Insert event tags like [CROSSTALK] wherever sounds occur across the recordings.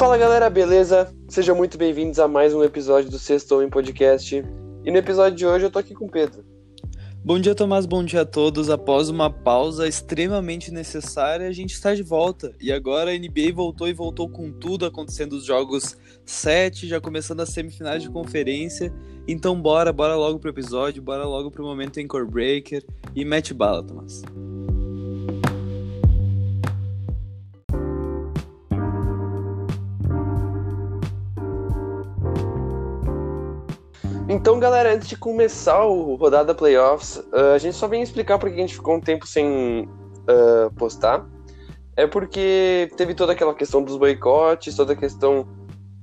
Fala galera, beleza? Sejam muito bem-vindos a mais um episódio do Sexto Homem Podcast. E no episódio de hoje eu tô aqui com o Pedro. Bom dia, Tomás. Bom dia a todos. Após uma pausa extremamente necessária, a gente está de volta. E agora a NBA voltou e voltou com tudo, acontecendo os jogos 7, já começando as semifinais de conferência. Então bora, bora logo pro episódio, bora logo pro momento Anchor Breaker e mete bala, Tomás. Então, galera, antes de começar o rodada playoffs, uh, a gente só vem explicar porque a gente ficou um tempo sem uh, postar. É porque teve toda aquela questão dos boicotes, toda a questão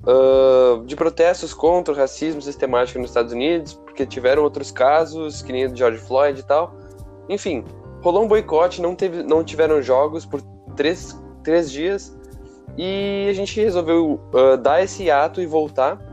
uh, de protestos contra o racismo sistemático nos Estados Unidos, porque tiveram outros casos, que nem o de George Floyd e tal. Enfim, rolou um boicote, não, teve, não tiveram jogos por três, três dias, e a gente resolveu dar esse ato e voltar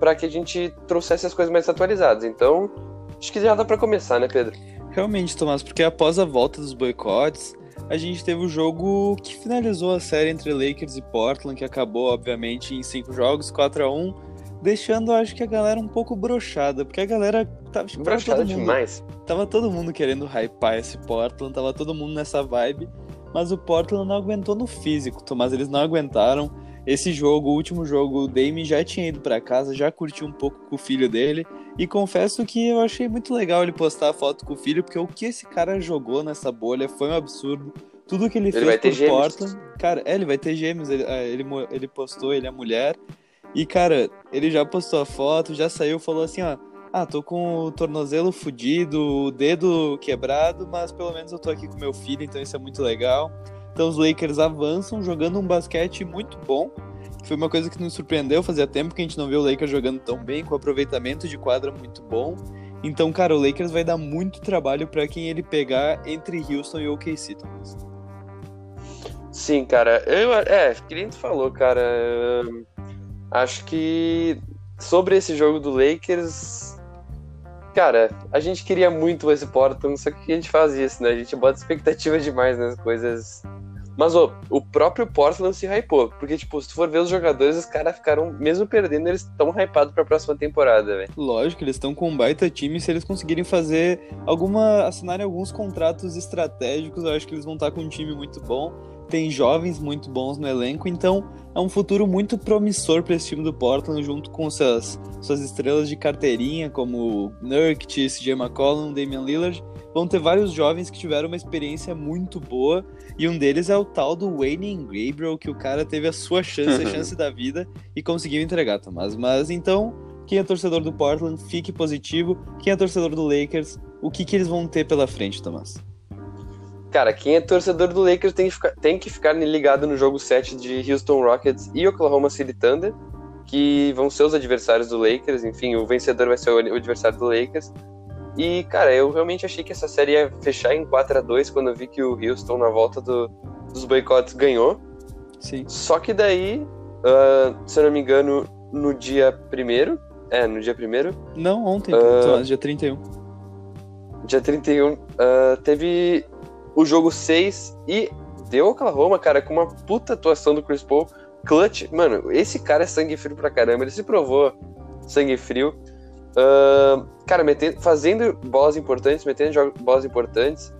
para que a gente trouxesse as coisas mais atualizadas. Então, acho que já dá para começar, né, Pedro? Realmente, Tomás, porque após a volta dos boicotes, a gente teve o jogo que finalizou a série entre Lakers e Portland, que acabou, obviamente, em cinco jogos, 4 a 1 deixando, acho que a galera um pouco brochada, porque a galera tava, brochada demais. Tava todo mundo querendo hypar esse Portland, tava todo mundo nessa vibe, mas o Portland não aguentou no físico, Tomás, eles não aguentaram. Esse jogo, o último jogo, o Dame já tinha ido para casa, já curtiu um pouco com o filho dele. E confesso que eu achei muito legal ele postar a foto com o filho, porque o que esse cara jogou nessa bolha foi um absurdo. Tudo que ele, ele fez por gêmeos. Portland. Cara, é, ele vai ter gêmeos. Ele, é, ele, ele postou, ele é mulher. E, cara, ele já postou a foto, já saiu, falou assim, ó. Ah, tô com o tornozelo fudido, o dedo quebrado, mas pelo menos eu tô aqui com meu filho, então isso é muito legal. Então os Lakers avançam jogando um basquete muito bom. Foi uma coisa que nos surpreendeu, fazia tempo que a gente não viu o Lakers jogando tão bem, com aproveitamento de quadra muito bom. Então, cara, o Lakers vai dar muito trabalho para quem ele pegar entre Houston e OKC, Thomas. Sim, cara. Eu, é, que nem tu falou, cara. Acho que sobre esse jogo do Lakers, cara, a gente queria muito esse Portland, só que a gente faz isso, né? A gente bota expectativa demais nas coisas mas ó, o próprio Portland se hypou. Porque, tipo, se tu for ver os jogadores, os caras ficaram, mesmo perdendo, eles estão hypados pra próxima temporada, velho. Lógico, eles estão com um baita time. Se eles conseguirem fazer alguma. assinarem alguns contratos estratégicos, eu acho que eles vão estar com um time muito bom. Tem jovens muito bons no elenco, então é um futuro muito promissor para esse time do Portland, junto com suas, suas estrelas de carteirinha, como Nurkic, CJ McCollum, Damian Lillard. Vão ter vários jovens que tiveram uma experiência muito boa e um deles é o tal do Wayne Gabriel, que o cara teve a sua chance, a [LAUGHS] chance da vida e conseguiu entregar, Tomás. Mas então, quem é torcedor do Portland, fique positivo. Quem é torcedor do Lakers, o que, que eles vão ter pela frente, Tomás? Cara, quem é torcedor do Lakers tem que ficar, tem que ficar ligado no jogo 7 de Houston Rockets e Oklahoma City Thunder, que vão ser os adversários do Lakers. Enfim, o vencedor vai ser o adversário do Lakers. E, cara, eu realmente achei que essa série ia fechar em 4 a 2 quando eu vi que o Houston, na volta do, dos boicotes, ganhou. Sim. Só que daí, uh, se eu não me engano, no dia primeiro. É, no dia primeiro. Não, ontem, uh, dia 31. Dia 31, uh, ah, teve o jogo 6 e deu Oklahoma, cara, com uma puta atuação do Chris Paul. Clutch, mano, esse cara é sangue frio pra caramba, ele se provou sangue frio. Uh, cara, metendo, fazendo bolas importantes, metendo bolas importantes,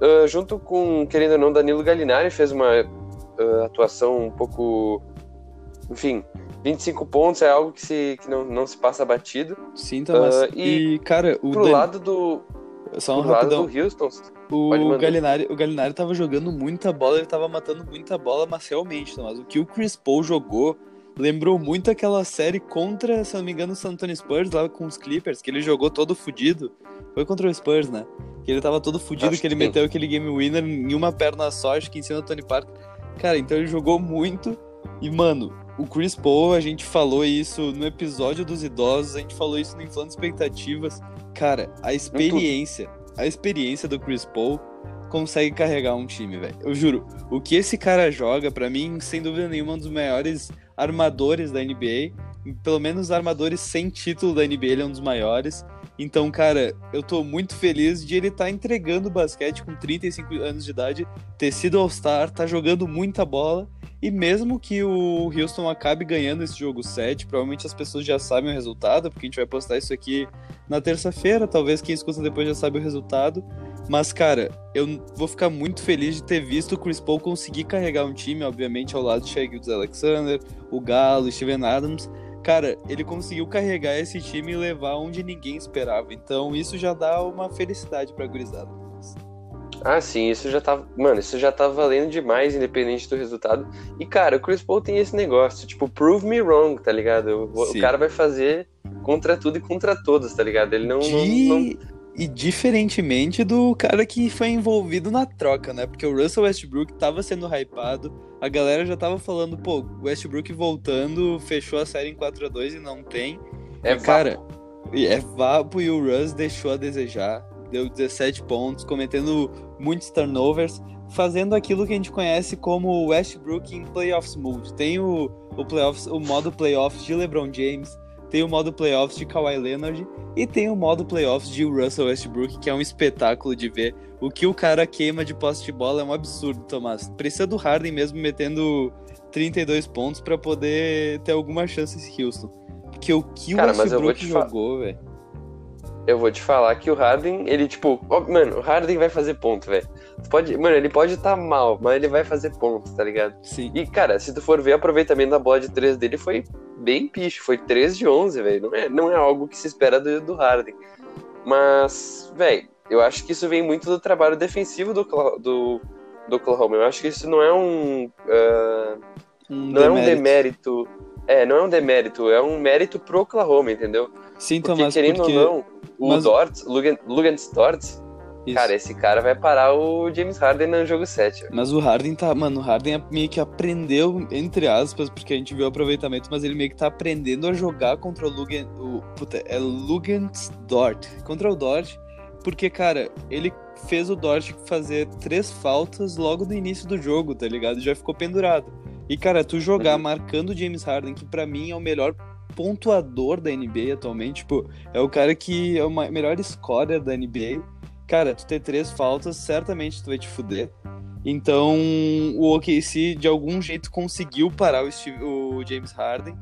uh, junto com, querendo ou não, Danilo Gallinari fez uma uh, atuação um pouco. Enfim, 25 pontos é algo que, se, que não, não se passa batido. Sim, Thomas. e, e, cara, o. Pro Dan... lado do. Só um pro rapidão. lado do Houston. O Gallinari, o Gallinari tava jogando muita bola, ele tava matando muita bola, mas realmente, Thomas, o que o Chris Paul jogou lembrou muito aquela série contra, se não me engano, o San Antonio Spurs lá com os Clippers, que ele jogou todo fudido. Foi contra o Spurs, né? Que ele tava todo fudido, acho que ele que meteu aquele game winner em uma perna só, acho que em cima do Tony Parker. Cara, então ele jogou muito. E, mano, o Chris Paul, a gente falou isso no episódio dos idosos, a gente falou isso no Inflando Expectativas. Cara, a experiência, a experiência do Chris Paul consegue carregar um time, velho. Eu juro, o que esse cara joga, para mim, sem dúvida nenhuma, um dos maiores armadores da NBA. pelo menos armadores sem título da NBA, ele é um dos maiores. Então, cara, eu tô muito feliz de ele estar tá entregando basquete com 35 anos de idade, ter sido All-Star, tá jogando muita bola. E mesmo que o Houston acabe ganhando esse jogo 7, provavelmente as pessoas já sabem o resultado, porque a gente vai postar isso aqui na terça-feira. Talvez quem escuta depois já sabe o resultado. Mas, cara, eu vou ficar muito feliz de ter visto o Chris Paul conseguir carregar um time, obviamente, ao lado de Shai Alexander, o Galo, Steven Adams. Cara, ele conseguiu carregar esse time e levar onde ninguém esperava. Então, isso já dá uma felicidade pra gurizada. Ah, sim, isso já tá. Mano, isso já tá valendo demais, independente do resultado. E, cara, o Chris Paul tem esse negócio, tipo, prove me wrong, tá ligado? O, o cara vai fazer contra tudo e contra todos, tá ligado? Ele não, de... não, não, e diferentemente do cara que foi envolvido na troca, né? Porque o Russell Westbrook tava sendo hypado, a galera já tava falando, pô, Westbrook voltando, fechou a série em 4 a 2 e não tem. É, e, cara, é vapo e o Russ deixou a desejar. Deu 17 pontos, cometendo muitos turnovers, fazendo aquilo que a gente conhece como Westbrook em playoffs mode. Tem o, o, playoffs, o modo playoffs de LeBron James, tem o modo playoffs de Kawhi Leonard e tem o modo playoffs de Russell Westbrook, que é um espetáculo de ver. O que o cara queima de posse de bola é um absurdo, Tomás. Precisa do Harden mesmo metendo 32 pontos para poder ter alguma chance esse Houston. Porque o que cara, o Westbrook jogou, velho. Eu vou te falar que o Harden, ele, tipo, ó, mano, o Harden vai fazer ponto, velho. Pode, mano, ele pode estar tá mal, mas ele vai fazer ponto, tá ligado? Sim. E, cara, se tu for ver o aproveitamento da bola de 3 dele, foi bem picho, foi 3 de 11, velho. Não é, não é algo que se espera do, do Harden. Mas, velho, eu acho que isso vem muito do trabalho defensivo do, do, do Oklahoma. Eu acho que isso não é um. Uh, um não demérito. é um demérito. É, não é um demérito, é um mérito pro Oklahoma, entendeu? Sim, porque, Tomás, querendo porque... ou não, o Mas... Dort, Lugan, Dort, isso. Cara, esse cara vai parar o James Harden no jogo 7. Mas o Harden tá. Mano, o Harden meio que aprendeu, entre aspas, porque a gente viu o aproveitamento, mas ele meio que tá aprendendo a jogar contra o Lugan. O, puta, é Lugans Dort. Contra o Dort. Porque, cara, ele fez o Dort fazer três faltas logo no início do jogo, tá ligado? Já ficou pendurado. E, cara, tu jogar uhum. marcando o James Harden, que para mim é o melhor pontuador da NBA atualmente, tipo, é o cara que é o melhor scorer da NBA. Cara, tu ter três faltas, certamente tu vai te fuder. Então, o OKC de algum jeito conseguiu parar o, Steve, o James Harden,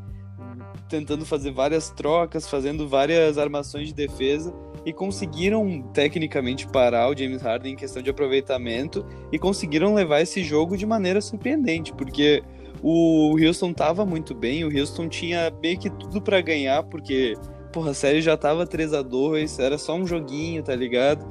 tentando fazer várias trocas, fazendo várias armações de defesa e conseguiram tecnicamente parar o James Harden em questão de aproveitamento e conseguiram levar esse jogo de maneira surpreendente, porque o Houston tava muito bem, o Houston tinha meio que tudo para ganhar, porque porra, a série já tava 3 a 2 era só um joguinho, tá ligado?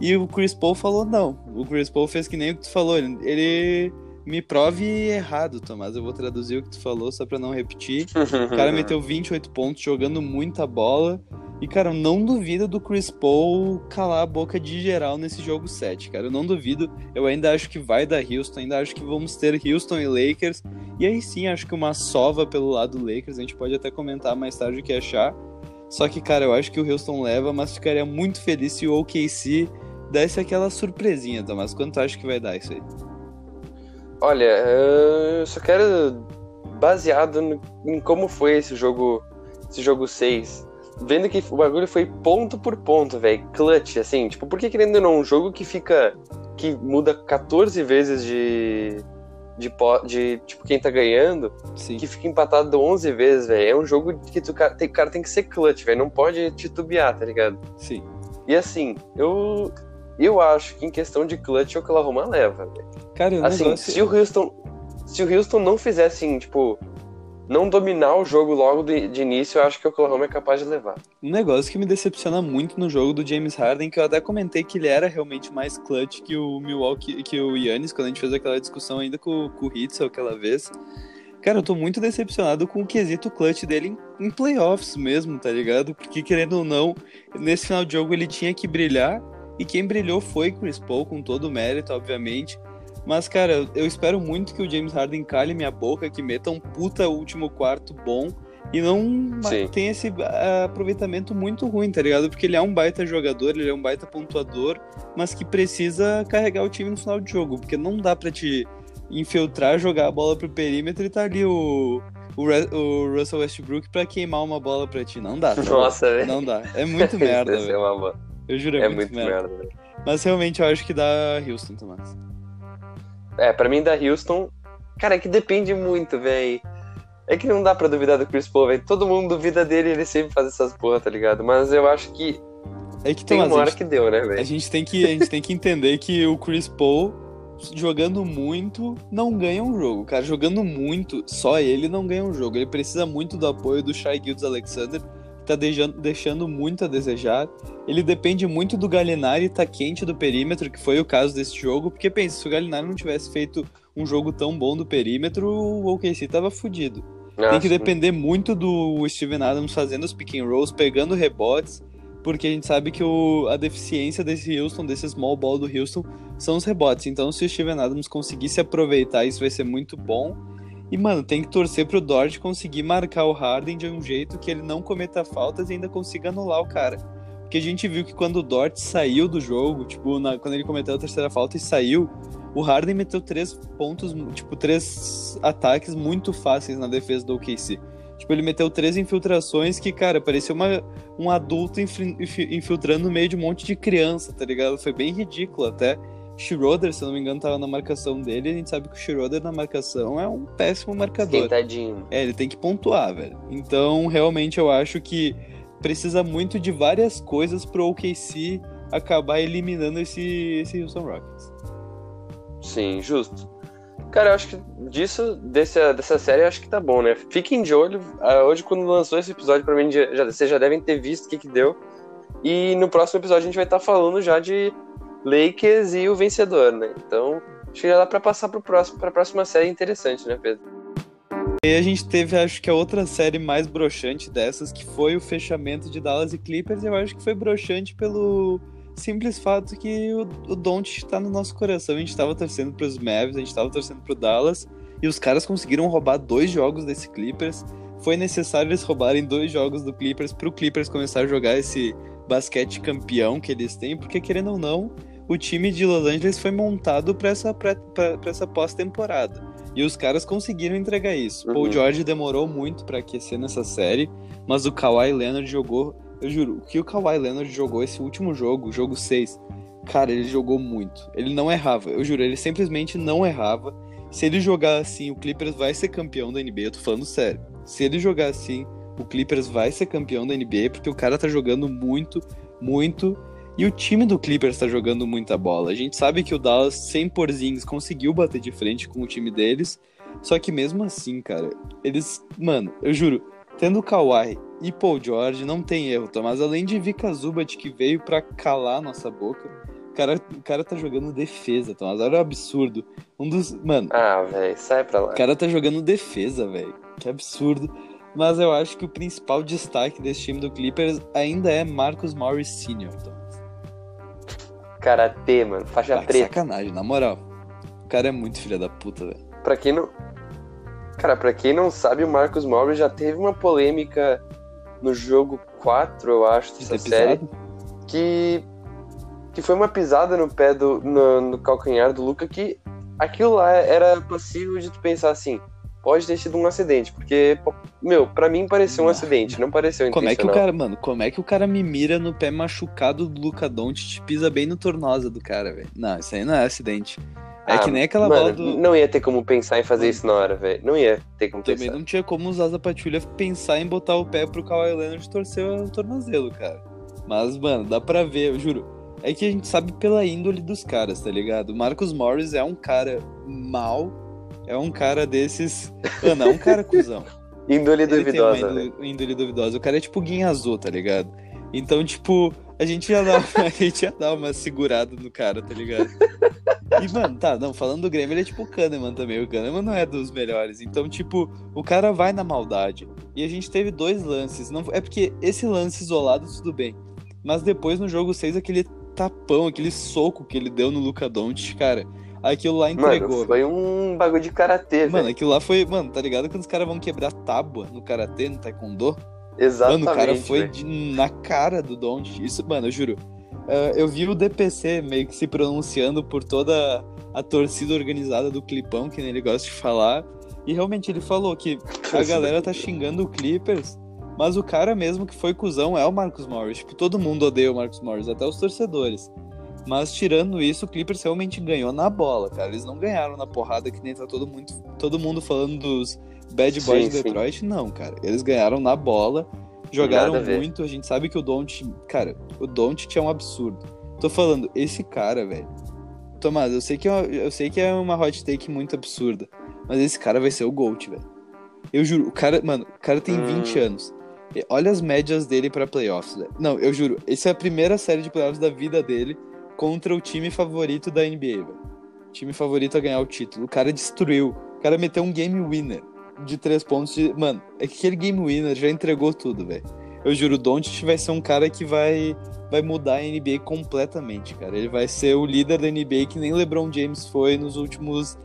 E o Chris Paul falou não. O Chris Paul fez que nem o que tu falou, ele, ele me prove errado, Tomás. Eu vou traduzir o que tu falou só pra não repetir. O cara [LAUGHS] meteu 28 pontos jogando muita bola. E, cara, eu não duvido do Chris Paul calar a boca de geral nesse jogo 7, cara. Eu não duvido. Eu ainda acho que vai dar Houston, ainda acho que vamos ter Houston e Lakers. E aí sim, acho que uma sova pelo lado do Lakers. A gente pode até comentar mais tarde o que achar. Só que, cara, eu acho que o Houston leva, mas ficaria muito feliz se o OKC desse aquela surpresinha, Tomás. Quanto tu acha que vai dar isso aí? Olha, eu só quero, baseado em como foi esse jogo, esse jogo 6, vendo que o bagulho foi ponto por ponto, velho, clutch, assim, tipo, por que querendo ou não, um jogo que fica, que muda 14 vezes de, de, de tipo, quem tá ganhando, Sim. que fica empatado 11 vezes, velho, é um jogo que tu, tem, cara tem que ser clutch, velho, não pode titubear, tá ligado? Sim. E assim, eu, eu acho que em questão de clutch, o Oklahoma leva, velho. Cara, assim, negócio... se o Houston, se o Houston não fizesse assim, tipo, não dominar o jogo logo de, de, início, eu acho que o Oklahoma é capaz de levar. Um negócio que me decepciona muito no jogo do James Harden, que eu até comentei que ele era realmente mais clutch que o Milwaukee, que o Yannis, quando a gente fez aquela discussão ainda com, com o Hitzel aquela vez. Cara, eu tô muito decepcionado com o quesito clutch dele em, em playoffs mesmo, tá ligado? Porque, querendo ou não, nesse final de jogo ele tinha que brilhar, e quem brilhou foi Chris Paul, com todo o mérito, obviamente. Mas, cara, eu espero muito que o James Harden cale minha boca, que meta um puta último quarto bom e não Sim. tenha esse uh, aproveitamento muito ruim, tá ligado? Porque ele é um baita jogador, ele é um baita pontuador, mas que precisa carregar o time no final de jogo, porque não dá para te infiltrar, jogar a bola pro perímetro e tá ali o, o, o Russell Westbrook pra queimar uma bola pra ti. Não dá. tá Nossa, velho. Não dá. É muito merda, [LAUGHS] é velho. uma boa. Eu juro, é, É muito, muito merda. merda. Mas realmente eu acho que dá Houston, Tomás. É, pra mim da Houston, cara, é que depende muito, velho. É que não dá pra duvidar do Chris Paul, velho. Todo mundo duvida dele e ele sempre faz essas porra, tá ligado? Mas eu acho que É que tem Tomás, uma a hora gente- que deu, né, A velho? gente tem que, a gente tem que entender que o Chris Paul, jogando muito, não ganha um jogo. Cara, jogando muito, só ele não ganha um jogo. Ele precisa muito do apoio do Shai Gildes Alexander, tá deixando, deixando muito a desejar. Ele depende muito do Galinari tá quente do perímetro, que foi o caso desse jogo, porque pensa, se o Galinari não tivesse feito um jogo tão bom do perímetro, o OKC tava fudido. Tem que Acho- depender muito do Steven Adams fazendo os pick and rolls, pegando rebotes, porque a gente sabe que o, a deficiência desse Houston, desse small ball do Houston, são os rebotes. Então, se o Steven Adams conseguisse aproveitar, isso vai ser muito bom. E, mano, tem que torcer pro Dort conseguir marcar o Harden de um jeito que ele não cometa faltas e ainda consiga anular o cara. Porque a gente viu que quando o Dort saiu do jogo, tipo, na- quando ele cometeu a terceira falta e saiu, o Harden meteu três pontos, tipo, três ataques muito fáceis na defesa do OKC. Tipo, ele meteu três infiltrações que, cara, parecia uma, um adulto infil- infi- infiltrando no meio de um monte de criança, tá ligado? Foi bem ridículo até. Schroeder, se eu não me engano, tava na marcação dele. A gente sabe que o Schroeder na marcação é um péssimo marcador. Tentadinho. É, ele tem que pontuar, velho. Então, realmente, eu acho que precisa muito de várias coisas pro OKC acabar eliminando esse, esse Houston Rockets. Sim, justo. Cara, eu acho que disso, desse, dessa série, acho que tá bom, né? Fiquem de olho. Ah, hoje, quando lançou esse episódio, provavelmente já, já- vocês já devem ter visto o que, que deu. E no próximo episódio a gente vai estar falando já de Lakers e o vencedor, né? Então, acho que já dá pra passar pro próximo, pra próxima série interessante, né, Pedro? E a gente teve, acho que a outra série mais broxante dessas, que foi o fechamento de Dallas e Clippers. Eu acho que foi broxante pelo simples fato que o, o Don't tá no nosso coração. A gente tava torcendo pros Mavs, a gente tava torcendo pro Dallas, e os caras conseguiram roubar dois jogos desse Clippers. Foi necessário eles roubarem dois jogos do Clippers pro Clippers começar a jogar esse basquete campeão que eles têm, porque querendo ou não, o time de Los Angeles foi montado para essa, pra, pra- pra essa pós-temporada. E os caras conseguiram entregar isso. Paul Uhum. George demorou muito pra aquecer nessa série, mas o Kawhi Leonard jogou. Eu juro, o que o Kawhi Leonard jogou esse último jogo, jogo 6, cara, ele jogou muito. Ele não errava, eu juro, ele simplesmente não errava. Se ele jogar assim, o Clippers vai ser campeão da NBA, eu tô falando sério. Se ele jogar assim, o Clippers vai ser campeão da NBA, porque o cara tá jogando muito, muito. E o time do Clippers tá jogando muita bola. A gente sabe que o Dallas, sem Porzingis, conseguiu bater de frente com o time deles. Só que mesmo assim, cara, eles. Mano, eu juro, tendo Kawhi e Paul George, não tem erro, Tomás. Além de Vika Zubat, que veio pra calar nossa boca, o cara, o cara tá jogando defesa, Tomás. Olha o absurdo. Um dos. Mano, Ah, velho, sai pra lá. o cara tá jogando defesa, velho. Que absurdo. Mas eu acho que o principal destaque desse time do Clippers ainda é Marcus Morris Sr. Karatê, mano, faixa Ah, preta. sacanagem, na moral. O cara é muito filha da puta, velho. Pra quem não. Cara, pra quem não sabe, o Marcus Morris já teve uma polêmica no jogo 4, eu acho, De dessa série. pisado? que que foi uma pisada no pé do no, no calcanhar do Luca que aquilo lá era possível de tu pensar assim pode ter sido um acidente porque meu pra mim pareceu um Não. acidente não pareceu Como é que o intencional cara, mano, como é que o cara me mira no pé machucado do Luca Doncic pisa bem no tornosa do cara, velho? Não, isso aí não é acidente. É Ah, que nem aquela mano, bola do. não ia ter como pensar em fazer isso na hora velho não ia ter como Também pensar não tinha como usar a patrulha pensar em botar o pé pro Kawhi Leonard torcer o tornozelo, cara. Mas, mano, dá pra ver, eu juro. É que a gente sabe pela índole dos caras, tá ligado? O Marcus Morris é um cara mal, é um cara desses. Mano, é um cara cuzão. [LAUGHS] índole duvidosa uma velho. índole, índole duvidosa. O cara é tipo Guinha Azul, tá ligado? Então, tipo, a gente ia dar, [LAUGHS] a gente ia dar uma segurada no cara, tá ligado? E, mano, tá, não, falando do Grêmio, ele é tipo o Kahneman também. O Kahneman não é dos melhores. Então, tipo, o cara vai na maldade. E a gente teve dois lances. Não, é porque esse lance isolado, tudo bem. Mas depois no jogo 6, aquele tapão, aquele soco que ele deu no Luca Doncic, cara, aquilo lá entregou. mano foi um bagulho de karatê Mano, aquilo lá foi. Mano, tá ligado quando os caras vão quebrar tábua no karatê, no taekwondo? exatamente Mano, o cara foi de- na cara do Don't. Isso, mano, eu juro. uh, eu vi o DPC meio que se pronunciando por toda a torcida organizada do Clipão, que ele gosta de falar. E realmente ele falou que a galera tá xingando o Clippers, mas o cara mesmo que foi cuzão é o Marcus Morris. Tipo, todo mundo odeia o Marcus Morris, até os torcedores. Mas tirando isso, o Clippers realmente ganhou na bola, cara. Eles não ganharam na porrada que nem tá todo mundo, todo mundo falando dos Bad Boys sim, de Detroit. Sim. Não, cara. Eles ganharam na bola, jogaram a muito. A gente sabe que o Don't. Cara, o Don't é um absurdo. Tô falando, esse cara, velho. Tomás, eu sei, que é, eu sei que é uma hot take muito absurda. Mas esse cara vai ser o GOAT, velho. Eu juro, o cara, mano, o cara tem hum. 20 anos. Olha as médias dele pra playoffs, velho. Não, eu juro, essa é a primeira série de playoffs da vida dele contra o time favorito da NBA, velho. Time favorito a ganhar o título. O cara destruiu. O cara meteu um game winner de três pontos. De... Mano, é que aquele game winner já entregou tudo, velho. Eu juro, o Doncic vai ser um cara que vai, vai mudar a NBA completamente, cara. Ele vai ser o líder da NBA que nem LeBron James foi nos últimos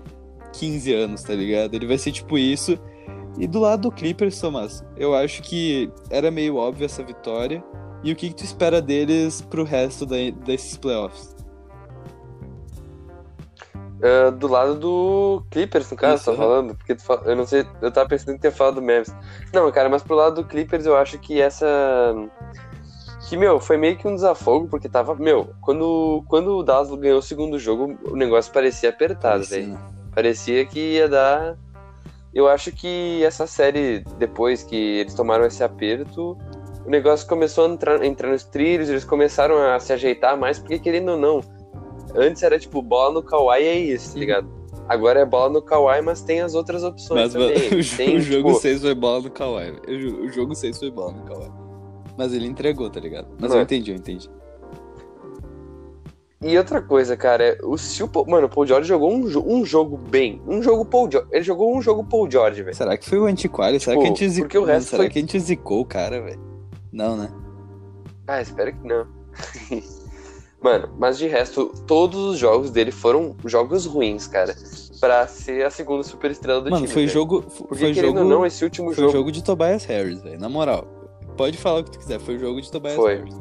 15 anos, tá ligado? Ele vai ser tipo isso. E do lado do Clippers, Thomas, eu acho que era meio óbvio essa vitória. E o que, que tu espera deles pro resto da, desses playoffs? Uh, do lado do Clippers, no caso, Isso, tá falando? Porque tu, eu não sei, eu tava pensando em ter falado do Memphis. Não, cara, mas pro lado do Clippers eu acho que essa. Que, meu, foi meio que um desafogo, porque tava. Meu, quando, quando o Dallas ganhou o segundo jogo, o negócio parecia apertado, velho. Parecia que ia dar. Eu acho que essa série, depois que eles tomaram esse aperto, o negócio começou a entrar, entrar nos trilhos, eles começaram a se ajeitar mais, porque querendo ou não, antes era tipo bola no Kawhi é isso, tá ligado? Agora é bola no Kawhi, mas tem as outras opções mas, também. [LAUGHS] o, tem, o jogo tipo... 6 foi bola no Kawhi. O jogo 6 foi bola no Kawhi. Mas ele entregou, tá ligado? Mas não. eu é. entendi, eu entendi. E outra coisa, cara, é, o, se o Paul, mano, o Paul George jogou um, um jogo bem. Um jogo Paul George. Ele jogou um jogo Paul George, velho. Será que foi o antiquário? Tipo, Será que a gente zicou? Porque o resto Será foi... que a gente zicou o cara, velho? Não, né? Ah, espero que não. [LAUGHS] Mano, mas de resto, todos os jogos dele foram jogos ruins, cara. Pra ser a segunda superestrela do Mano, time. Mano, foi véio. jogo. Porque foi querendo jogo, ou não, esse último foi jogo. Foi jogo de Tobias Harris, velho. Na moral. Pode falar o que tu quiser, foi jogo de Tobias foi. Harris.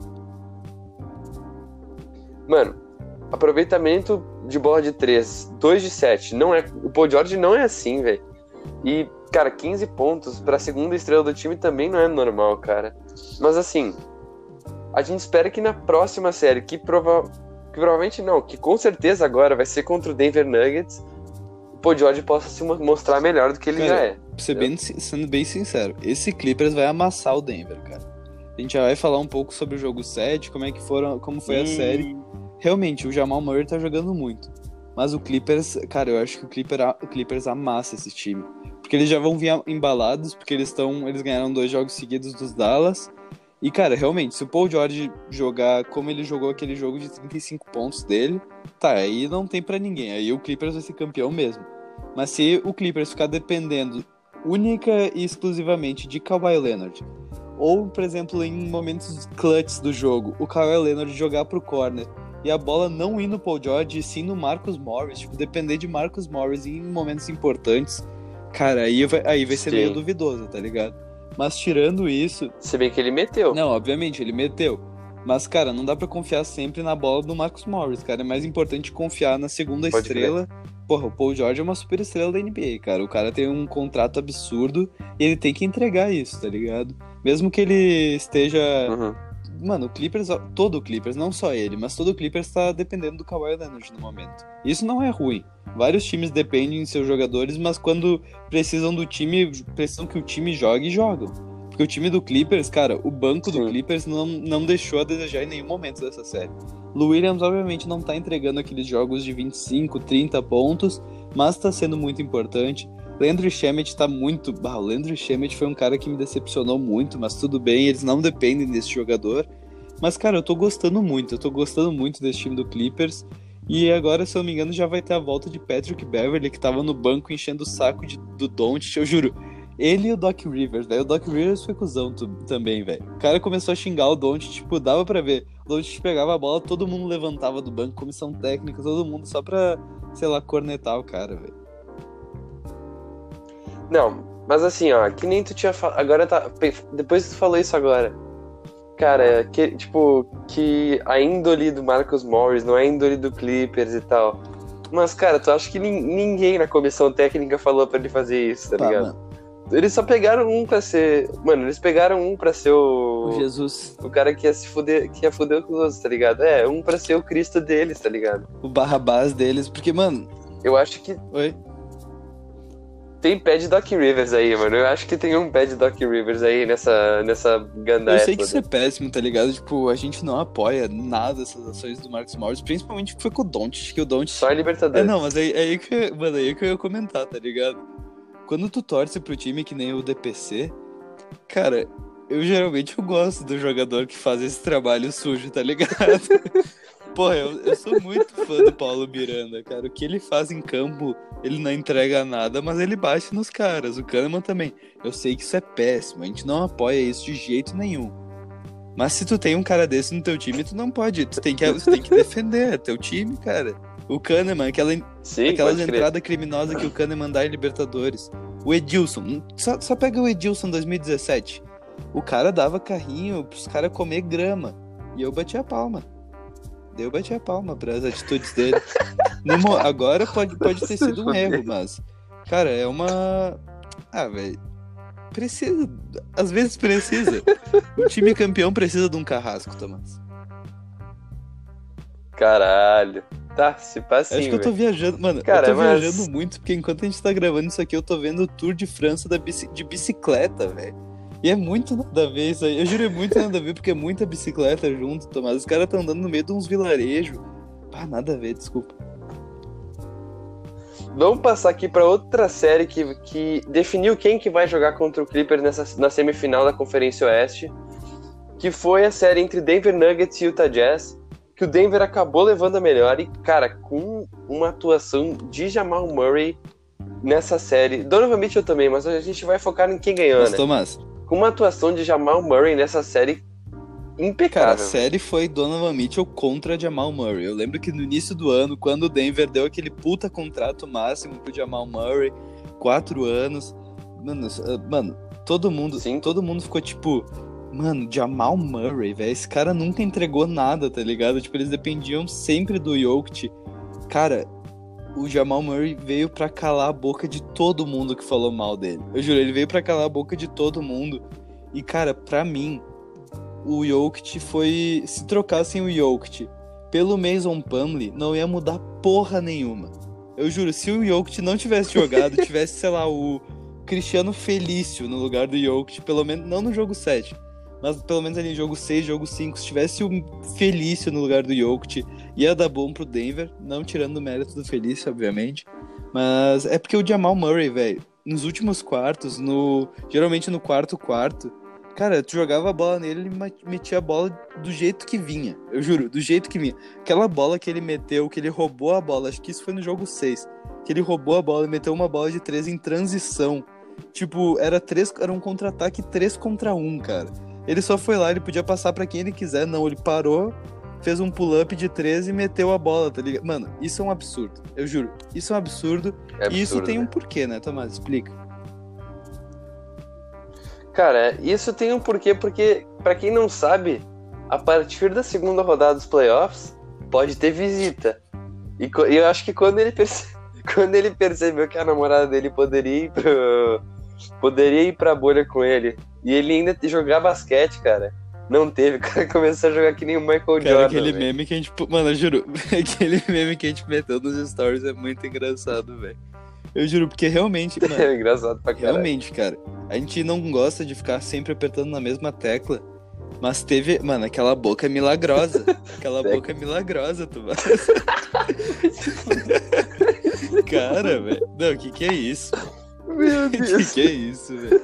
Mano, aproveitamento de bola de 3, 2 de 7. Não é, o Paul George não é assim, velho. E, cara, 15 pontos pra segunda estrela do time também não é normal, cara. Mas assim, a gente espera que na próxima série, que, prova que provavelmente não, que com certeza agora vai ser contra o Denver Nuggets, o Paul George possa se mostrar melhor do que ele cara, já é. Ser bem, sendo bem sincero, esse Clippers vai amassar o Denver, cara. A gente já vai falar um pouco sobre o jogo 7, como é que foram, como foi a série. Realmente, o Jamal Murray tá jogando muito. Mas o Clippers, cara, eu acho que o, Clipper, o Clippers amassa esse time. Porque eles já vão vir embalados, porque eles estão. Eles ganharam dois jogos seguidos dos Dallas. E, cara, realmente, se o Paul George jogar como ele jogou aquele jogo de 35 pontos dele, tá, aí não tem para ninguém. Aí o Clippers vai ser campeão mesmo. Mas se o Clippers ficar dependendo única e exclusivamente de Kawhi Leonard, ou, por exemplo, em momentos clutch do jogo, o Kawhi Leonard jogar pro corner e a bola não ir no Paul George, e sim no Marcus Morris, tipo, depender de Marcus Morris em momentos importantes, cara, aí vai, aí vai ser sim. meio duvidoso, tá ligado? Mas tirando isso. Se bem que ele meteu. Não, obviamente, ele meteu. Mas, cara, não dá para confiar sempre na bola do Marcus Morris, cara. É mais importante confiar na segunda Pode estrela. Porra, o Paul George é uma super estrela da NBA, cara. O cara tem um contrato absurdo e ele tem que entregar isso, tá ligado? Mesmo que ele esteja. Uhum. Mano, o Clippers, todo o Clippers, não só ele, mas todo o Clippers tá dependendo do Kawhi Leonard no momento. Isso não é ruim. Vários times dependem de seus jogadores, mas quando precisam do time, precisam que o time jogue, jogam. Porque o time do Clippers, cara, o banco Sim. do Clippers não, não deixou a desejar em nenhum momento dessa série. Lou Williams, obviamente, não tá entregando aqueles jogos de 25, 30 pontos, mas tá sendo muito importante. Landry Shamet tá muito. Ah, o Landry Shamet foi um cara que me decepcionou muito, mas tudo bem, eles não dependem desse jogador. Mas, cara, eu tô gostando muito, eu tô gostando muito desse time do Clippers. E agora, se eu não me engano, já vai ter a volta de Patrick Beverly, que tava no banco enchendo o saco de, do Don't. Eu juro, ele e o Doc Rivers, velho. O Doc Rivers foi cuzão também, velho. O cara começou a xingar o Don't, tipo, dava pra ver. O Don't pegava a bola, todo mundo levantava do banco, comissão técnica, todo mundo, só pra, sei lá, cornetar o cara, velho. Não, mas assim, ó, que nem tu tinha falado. Agora tá. Depois que tu falou isso agora. cara, que, tipo, que a índole do Marcus Morris não é a índole do Clippers e tal. Mas, cara, tu acha que ninguém na comissão técnica falou pra ele fazer isso, tá, tá ligado? Mano. Eles só pegaram um pra ser. Mano, eles pegaram um pra ser o. O Jesus. O cara que ia se fuder, que ia fuder com os outros, tá ligado? É, um pra ser o Cristo deles, tá ligado? O Barrabás deles, porque, mano. Eu acho que. Oi? Tem pé de Doc Rivers aí, mano. Eu acho que tem um pé de Doc Rivers aí nessa, nessa gandaia. Eu sei que isso é péssimo, tá ligado? Tipo, a gente não apoia nada essas ações do Marcos Morris, principalmente que foi com o Don't, que o Don't. Só a Libertadores. É, não, mas aí, aí que, mano, aí que eu ia comentar, tá ligado? Quando tu torce pro time que nem o DPC, cara, eu geralmente eu gosto do jogador que faz esse trabalho sujo, tá ligado? [LAUGHS] Porra, eu, eu sou muito fã do Paulo Miranda, cara. O que ele faz em campo, ele não entrega nada, mas ele bate nos caras. O Kahneman também. Eu sei que isso é péssimo, a gente não apoia isso de jeito nenhum. Mas se tu tem um cara desse no teu time, tu não pode. Tu tem que, tu tem que defender é teu time, cara. O Kahneman, aquela, Sim, aquelas entradas criminosas que o Kahneman dá em Libertadores. O Edilson, só, só pega o Edilson 2017. O cara dava carrinho pros caras comer grama. E eu bati a palma eu bati a palma para as atitudes dele. no, agora pode, pode ter sido um erro, mas. Cara, é uma. Ah, velho. Precisa. Às vezes precisa. o time campeão precisa de um carrasco, Tomás. Caralho. Tá, se passa Acho que eu tô viajando. Mano, Cara, eu tô mas... viajando muito, porque enquanto a gente tá gravando isso aqui, eu tô vendo o Tour de França da bici... de bicicleta, velho. E é muito nada a ver isso aí. Eu juro, é muito nada a ver, porque é muita bicicleta junto, Tomás. Os caras estão andando no meio de uns vilarejos. Ah, nada a ver, desculpa. Vamos passar aqui para outra série que, que definiu quem que vai jogar contra o Clippers nessa, na semifinal da Conferência Oeste, que foi a série entre Denver Nuggets e Utah Jazz, que o Denver acabou levando a melhor e, cara, com uma atuação de Jamal Murray nessa série. Donovan Mitchell também, mas a gente vai focar em quem ganhou, mas, né? Tomás, com uma atuação de Jamal Murray nessa série impecável. Cara, a série foi Donovan Mitchell contra Jamal Murray. Eu lembro que no início do ano, quando o Denver deu aquele puta contrato máximo pro Jamal Murray, quatro anos, mano, mano todo mundo, Sim. todo mundo ficou tipo, mano, Jamal Murray, velho, esse cara nunca entregou nada, tá ligado? Tipo, eles dependiam sempre do Jokic. Cara, o Jamal Murray veio para calar a boca de todo mundo que falou mal dele. Eu juro, ele veio para calar a boca de todo mundo. E, cara, pra mim, o Jokic foi. Se trocassem o Jokic pelo Mason Plumlee, não ia mudar porra nenhuma. Eu juro, se o Jokic não tivesse jogado, [LAUGHS] tivesse, sei lá, o Cristiano Felício no lugar do Jokic, pelo menos não no jogo 7, mas pelo menos ali em jogo 6, jogo 5, se tivesse o Felício no lugar do Jokic, ia dar bom pro Denver, não tirando o mérito do Felício, obviamente. Mas é porque o Jamal Murray, velho, nos últimos quartos, no geralmente no quarto quarto, cara, tu jogava a bola nele, ele metia a bola do jeito que vinha. Eu juro, do jeito que vinha. Aquela bola que ele meteu, que ele roubou a bola, acho que isso foi no jogo 6, que ele roubou a bola e meteu uma bola de 3 em transição. Tipo, era três, era um contra-ataque 3 contra 1, cara. Ele só foi lá, ele podia passar para quem ele quiser. Não, ele parou, fez um pull-up de 13 e meteu a bola, tá ligado? Mano, isso é um absurdo. Eu juro. Isso é um absurdo. É absurdo e isso tem um né? porquê, né, Tomás? Explica. Cara, isso tem um porquê, porque, para quem não sabe, a partir da segunda rodada dos playoffs, pode ter visita. E, e eu acho que quando ele, perce... [LAUGHS] quando ele percebeu que a namorada dele poderia ir pro poderia ir pra bolha com ele. E ele ainda jogar basquete, cara. Não teve, [LAUGHS] o cara começou a jogar que nem o Michael cara, Jordan. Aquele véio. meme que a gente. Mano, eu juro, [LAUGHS] aquele meme que a gente meteu nos stories é muito engraçado, velho. Eu juro, porque realmente. [LAUGHS] Mano, é engraçado pra caralho. Realmente, cara. A gente não gosta de ficar sempre apertando na mesma tecla. Mas teve. Mano, aquela boca milagrosa. Aquela boca milagrosa, tu Cara, velho. Não, o que que é isso? Meu [LAUGHS] Deus. que, que é isso, velho?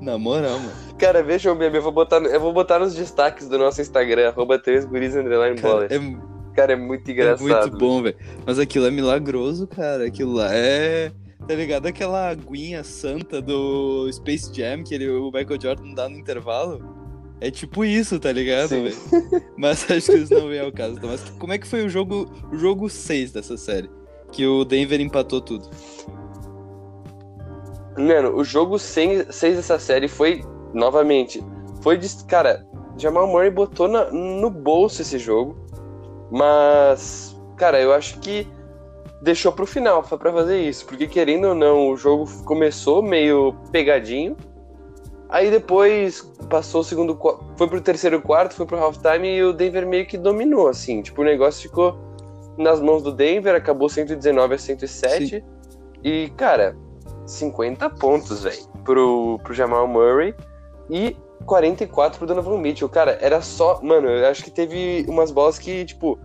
Na moral, mano. Cara, veja o meme, eu vou botar, eu vou botar nos destaques do nosso Instagram, arroba 3 guris underline é, cara, é muito engraçado. É muito bom, velho. Mas aquilo é milagroso, cara. Aquilo lá é. Tá ligado? Aquela aguinha santa do Space Jam que ele, o Michael Jordan dá no intervalo? É tipo isso, tá ligado, velho? Mas [LAUGHS] acho que isso não vem ao caso. Mas como é que foi o jogo, o jogo 6 dessa série? Que o Denver empatou tudo. Mano, o jogo 6 dessa série foi, novamente, foi de. Cara, Jamal Murray botou na, no bolso esse jogo. Mas, cara, eu acho que deixou pro final para fazer isso. Porque, querendo ou não, o jogo começou meio pegadinho. Aí depois passou o segundo. Foi pro terceiro quarto, foi pro halftime e o Denver meio que dominou, assim. Tipo, o negócio ficou nas mãos do Denver, acabou 119 a 107. Sim. E, cara, 50 pontos, velho, pro, pro Jamal Murray. E 44 pro Donovan Mitchell. Cara, era só. Mano, eu acho que teve umas bolas que, tipo,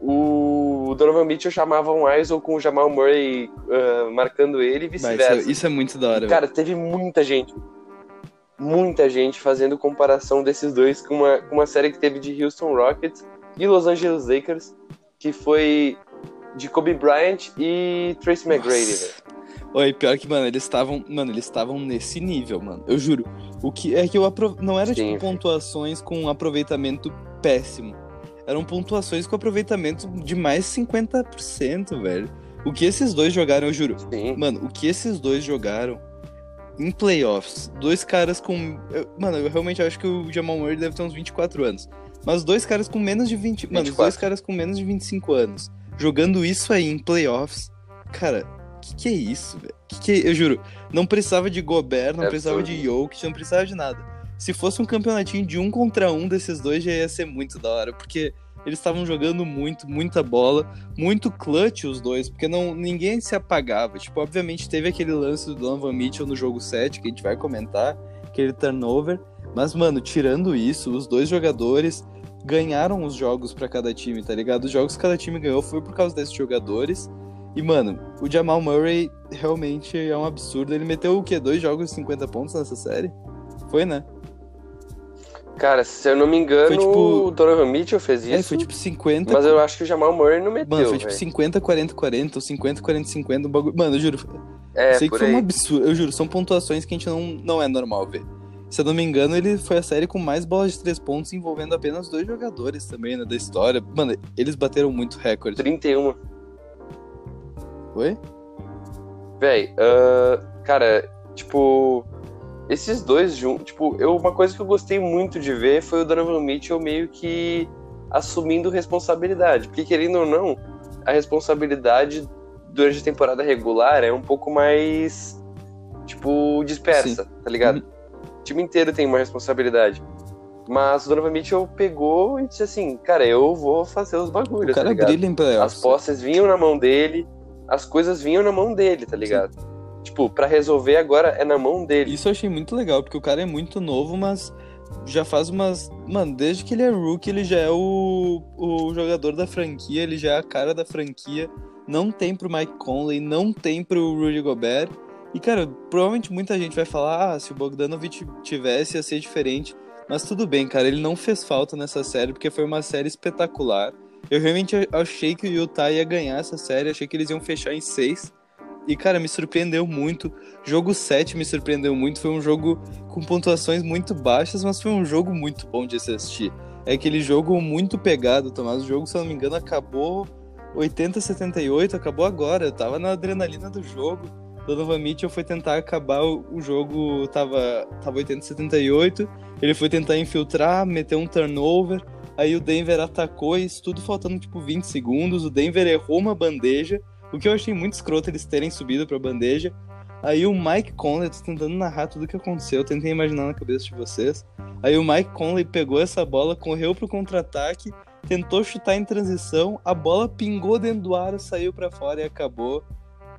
o Donovan Mitchell chamava um ISO com o Jamal Murray uh, marcando ele e vice-versa. Isso, isso, é muito da hora. E, cara, teve muita gente muita gente fazendo comparação desses dois com uma, com uma série que teve de Houston Rockets e Los Angeles Lakers, que foi de Kobe Bryant e Tracy McGrady, velho. Oi, pior que, mano, eles estavam. Mano, eles estavam nesse nível, mano. Eu juro. O que é que eu apro... não era Sim, tipo pontuações com aproveitamento péssimo. Eram pontuações com aproveitamento de mais 50%, velho. O que esses dois jogaram, eu juro. Sim. Mano, o que esses dois jogaram em playoffs, dois caras com. Eu, mano, eu realmente acho que o Jamal Murray deve ter uns 24 anos. Mas dois caras com menos de 20. 24. Mano, dois caras com menos de 25 anos. Jogando isso aí em playoffs. Cara, que que é isso, velho? Que que é... Eu juro, não precisava de Gobert, não é precisava absurdo. de Jokic, não precisava de nada. Se fosse um campeonatinho de um contra um desses dois, já ia ser muito da hora. Porque eles estavam jogando muito, muita bola, muito clutch os dois, porque não ninguém se apagava. Tipo, obviamente teve aquele lance do Donovan Mitchell no jogo 7, que a gente vai comentar, aquele turnover, mas mano, tirando isso, os dois jogadores ganharam os jogos para cada time, tá ligado? Os jogos que cada time ganhou foi por causa desses jogadores. E, mano, o Jamal Murray realmente é um absurdo. Ele meteu o quê? Dois jogos de 50 pontos nessa série? Foi, né? Cara, se eu não me engano, foi, tipo... o Donovan Mitchell fez é, isso. É, foi tipo 50. Mas eu acho que o Jamal Murray não meteu. Mano, foi tipo 50, 40, 40, ou 50, 40, 50. Um bagulho... Mano, eu juro. É, sei que foi aí. um absurdo. Eu juro, são pontuações que a gente não, não é normal ver. Se eu não me engano, ele foi a série com mais bolas de três pontos envolvendo apenas dois jogadores também, né, da história. Mano, eles bateram muito recorde. 31. Oi? Véi, uh, cara, tipo, esses dois juntos, tipo, eu, uma coisa que eu gostei muito de ver foi o Donovan Mitchell meio que assumindo responsabilidade. Porque, querendo ou não, a responsabilidade durante a temporada regular é um pouco mais, tipo, dispersa, Sim. tá ligado? Uhum. O time inteiro tem uma responsabilidade. Mas o Donovan Mitchell pegou e disse assim, cara, eu vou fazer os bagulhos, o cara tá brilha em playoffs. As posses vinham na mão dele, as coisas vinham na mão dele, tá ligado? Sim. Tipo, para resolver agora é na mão dele. Isso eu achei muito legal, porque o cara é muito novo, mas já faz umas. Mano, desde que ele é rookie, ele já é o, o jogador da franquia, ele já é a cara da franquia. Não tem pro Mike Conley, não tem pro Rudy Gobert. E, cara, provavelmente muita gente vai falar: ah, se o Bogdanovich tivesse, ia ser diferente. Mas tudo bem, cara, ele não fez falta nessa série, porque foi uma série espetacular. Eu realmente achei que o Utah ia ganhar essa série, achei que eles iam fechar em seis. E, cara, me surpreendeu muito. Jogo 7 me surpreendeu muito. Foi um jogo com pontuações muito baixas, mas foi um jogo muito bom de assistir. É aquele jogo muito pegado, Tomás. O jogo, se eu não me engano, acabou 80-78, acabou agora. Eu tava na adrenalina do jogo. Donovan Mitchell foi tentar acabar o jogo, tava, tava 80-78. Ele foi tentar infiltrar, meter um turnover. Aí o Denver atacou, isso tudo faltando tipo 20 segundos. O Denver errou uma bandeja o que eu achei muito escroto eles terem subido pra bandeja. Aí o Mike Conley, tô tentando narrar tudo o que aconteceu, tentei imaginar na cabeça de vocês. Aí o Mike Conley pegou essa bola, correu pro contra-ataque, tentou chutar em transição, a bola pingou dentro do ar, saiu para fora e acabou.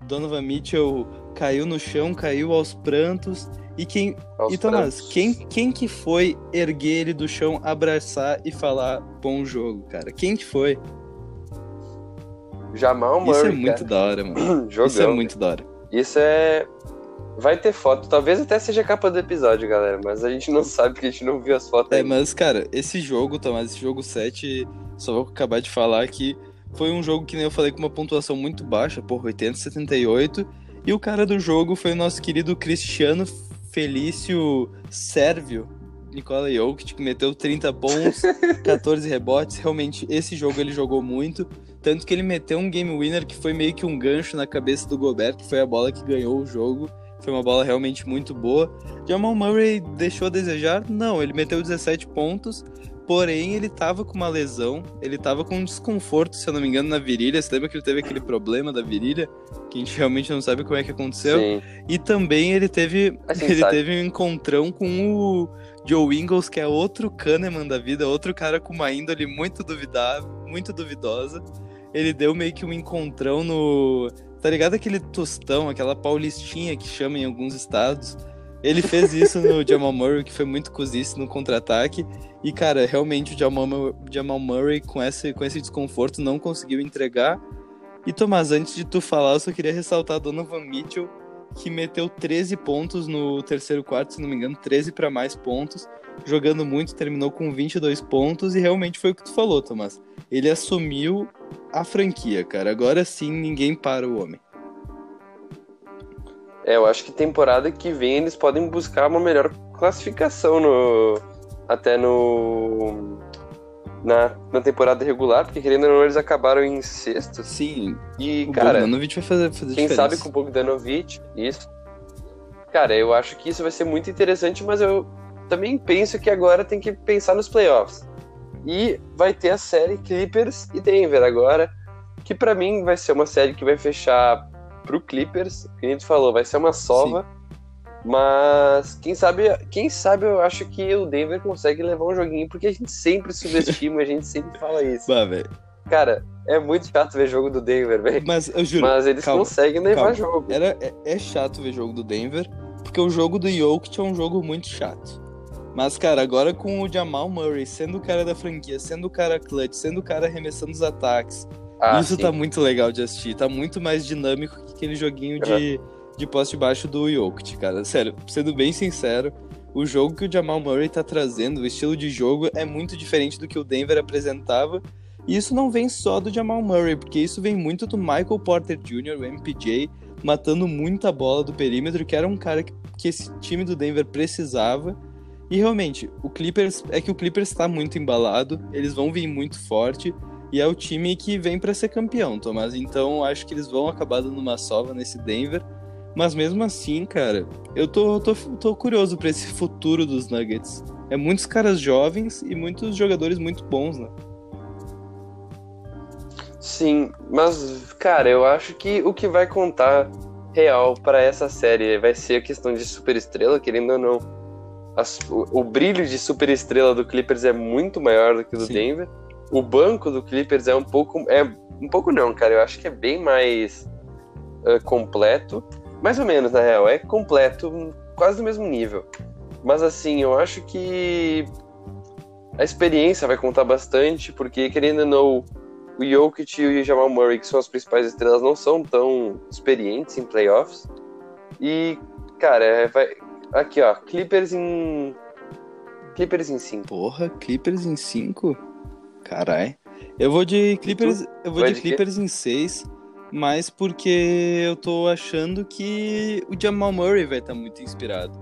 Donovan Mitchell caiu no chão, caiu aos prantos. E quem. Aos e Tomás, quem, quem que foi erguer ele do chão, abraçar e falar bom jogo, cara? Quem que foi? Jamal Murray. Isso é muito cara. da hora, mano. Jogão. [CLEARS THROAT] Isso é muito da hora. Isso é. Vai ter foto. Talvez até seja capa do episódio, galera. Mas a gente não sabe porque a gente não viu as fotos. É, ainda. mas, cara, esse jogo, Tomás, esse jogo 7, só vou acabar de falar que foi um jogo que nem eu falei com uma pontuação muito baixa, por 80, E o cara do jogo foi o nosso querido Cristiano Felício Sérvio, Nicola Jokic, que meteu 30 pontos, [LAUGHS] 14 rebotes. Realmente, esse jogo ele jogou muito. Tanto que ele meteu um game winner que foi meio que um gancho na cabeça do Gobert, que foi a bola que ganhou o jogo. Foi uma bola realmente muito boa. Jamal Murray deixou a desejar? Não, ele meteu 17 pontos, porém ele tava com uma lesão, ele tava com um desconforto, se eu não me engano, na virilha. Você lembra que ele teve aquele problema da virilha? Que a gente realmente não sabe como é que aconteceu. Sim. E também ele teve, Assim, ele sabe. teve um encontrão com o Joe Ingles, que é outro Kahneman da vida, outro cara com uma índole muito duvidável, muito duvidosa. Ele deu meio que um encontrão no. Tá ligado aquele tostão, aquela paulistinha que chama em alguns estados? Ele fez isso no Jamal Murray, que foi muito cozice no contra-ataque. E, cara, realmente o Jamal, Jamal Murray, com esse, com esse desconforto, não conseguiu entregar. E, Tomás, antes de tu falar, eu só queria ressaltar a Donovan Mitchell, que meteu 13 pontos no terceiro quarto, se não me engano, 13 para mais pontos. Jogando muito, terminou com 22 pontos. E realmente foi o que tu falou, Tomás. Ele assumiu a franquia, cara. Agora sim, ninguém para o homem. É, eu acho que temporada que vem eles podem buscar uma melhor classificação no. Até no. Na, na temporada regular, porque querendo ou não, eles acabaram em sexto. Sim, E, o cara, Bogdanovic vai fazer, fazer quem diferença. sabe com o Bogdanovic, isso. Cara, eu acho que isso vai ser muito interessante, mas eu também penso que agora tem que pensar nos playoffs. E vai ter a série Clippers e Denver agora, que pra mim vai ser uma série que vai fechar pro Clippers, que a gente falou, vai ser uma sova. Mas quem sabe, quem sabe eu acho que o Denver consegue levar um joguinho, porque a gente sempre subestima, a gente sempre fala isso. Bah. Cara, é muito chato ver jogo do Denver, velho. Mas eu juro, Mas eles calma, conseguem levar calma. jogo. era, é, é chato ver jogo do Denver, porque o jogo do Jokic é um jogo muito chato. Mas, cara, agora com o Jamal Murray sendo o cara da franquia, sendo o cara clutch, sendo o cara arremessando os ataques, Ah, isso sim. tá muito legal de assistir. Tá muito mais dinâmico aquele joguinho de, de poste baixo do Jokic, cara. Sério, sendo bem sincero, o jogo que o Jamal Murray tá trazendo, o estilo de jogo, é muito diferente do que o Denver apresentava. E isso não vem só do Jamal Murray, porque isso vem muito do Michael Porter Jr., o MPJ, matando muita bola do perímetro, que era um cara que, que esse time do Denver precisava. E realmente, o Clippers é que o Clippers está muito embalado, eles vão vir muito forte. E é o time que vem para ser campeão, Tomás. Então acho que eles vão acabar dando uma sova nesse Denver. Mas mesmo assim, cara, eu tô, tô, tô curioso pra esse futuro dos Nuggets. É muitos caras jovens e muitos jogadores muito bons, né? Sim, mas, cara, eu acho que o que vai contar real para essa série vai ser a questão de superestrela, querendo ou não. As- o, o brilho de superestrela do Clippers é muito maior do que o do Sim. Denver. O banco do Clippers é um pouco. É, um pouco não, cara. Eu acho que é bem mais ah, completo. Mais ou menos, na real. É completo, quase do mesmo nível. Mas assim, eu acho que a experiência vai contar bastante, porque querendo ou não, o Jokic e o Jamal Murray, que são as principais estrelas, não são tão experientes em playoffs. E, cara, é, vai... aqui ó, Clippers em. Clippers em 5. Porra, Clippers em 5? Carai. Eu vou de Clippers, eu vou vai de? Clippers em 6, mas porque eu tô achando que o Jamal Murray vai estar muito inspirado.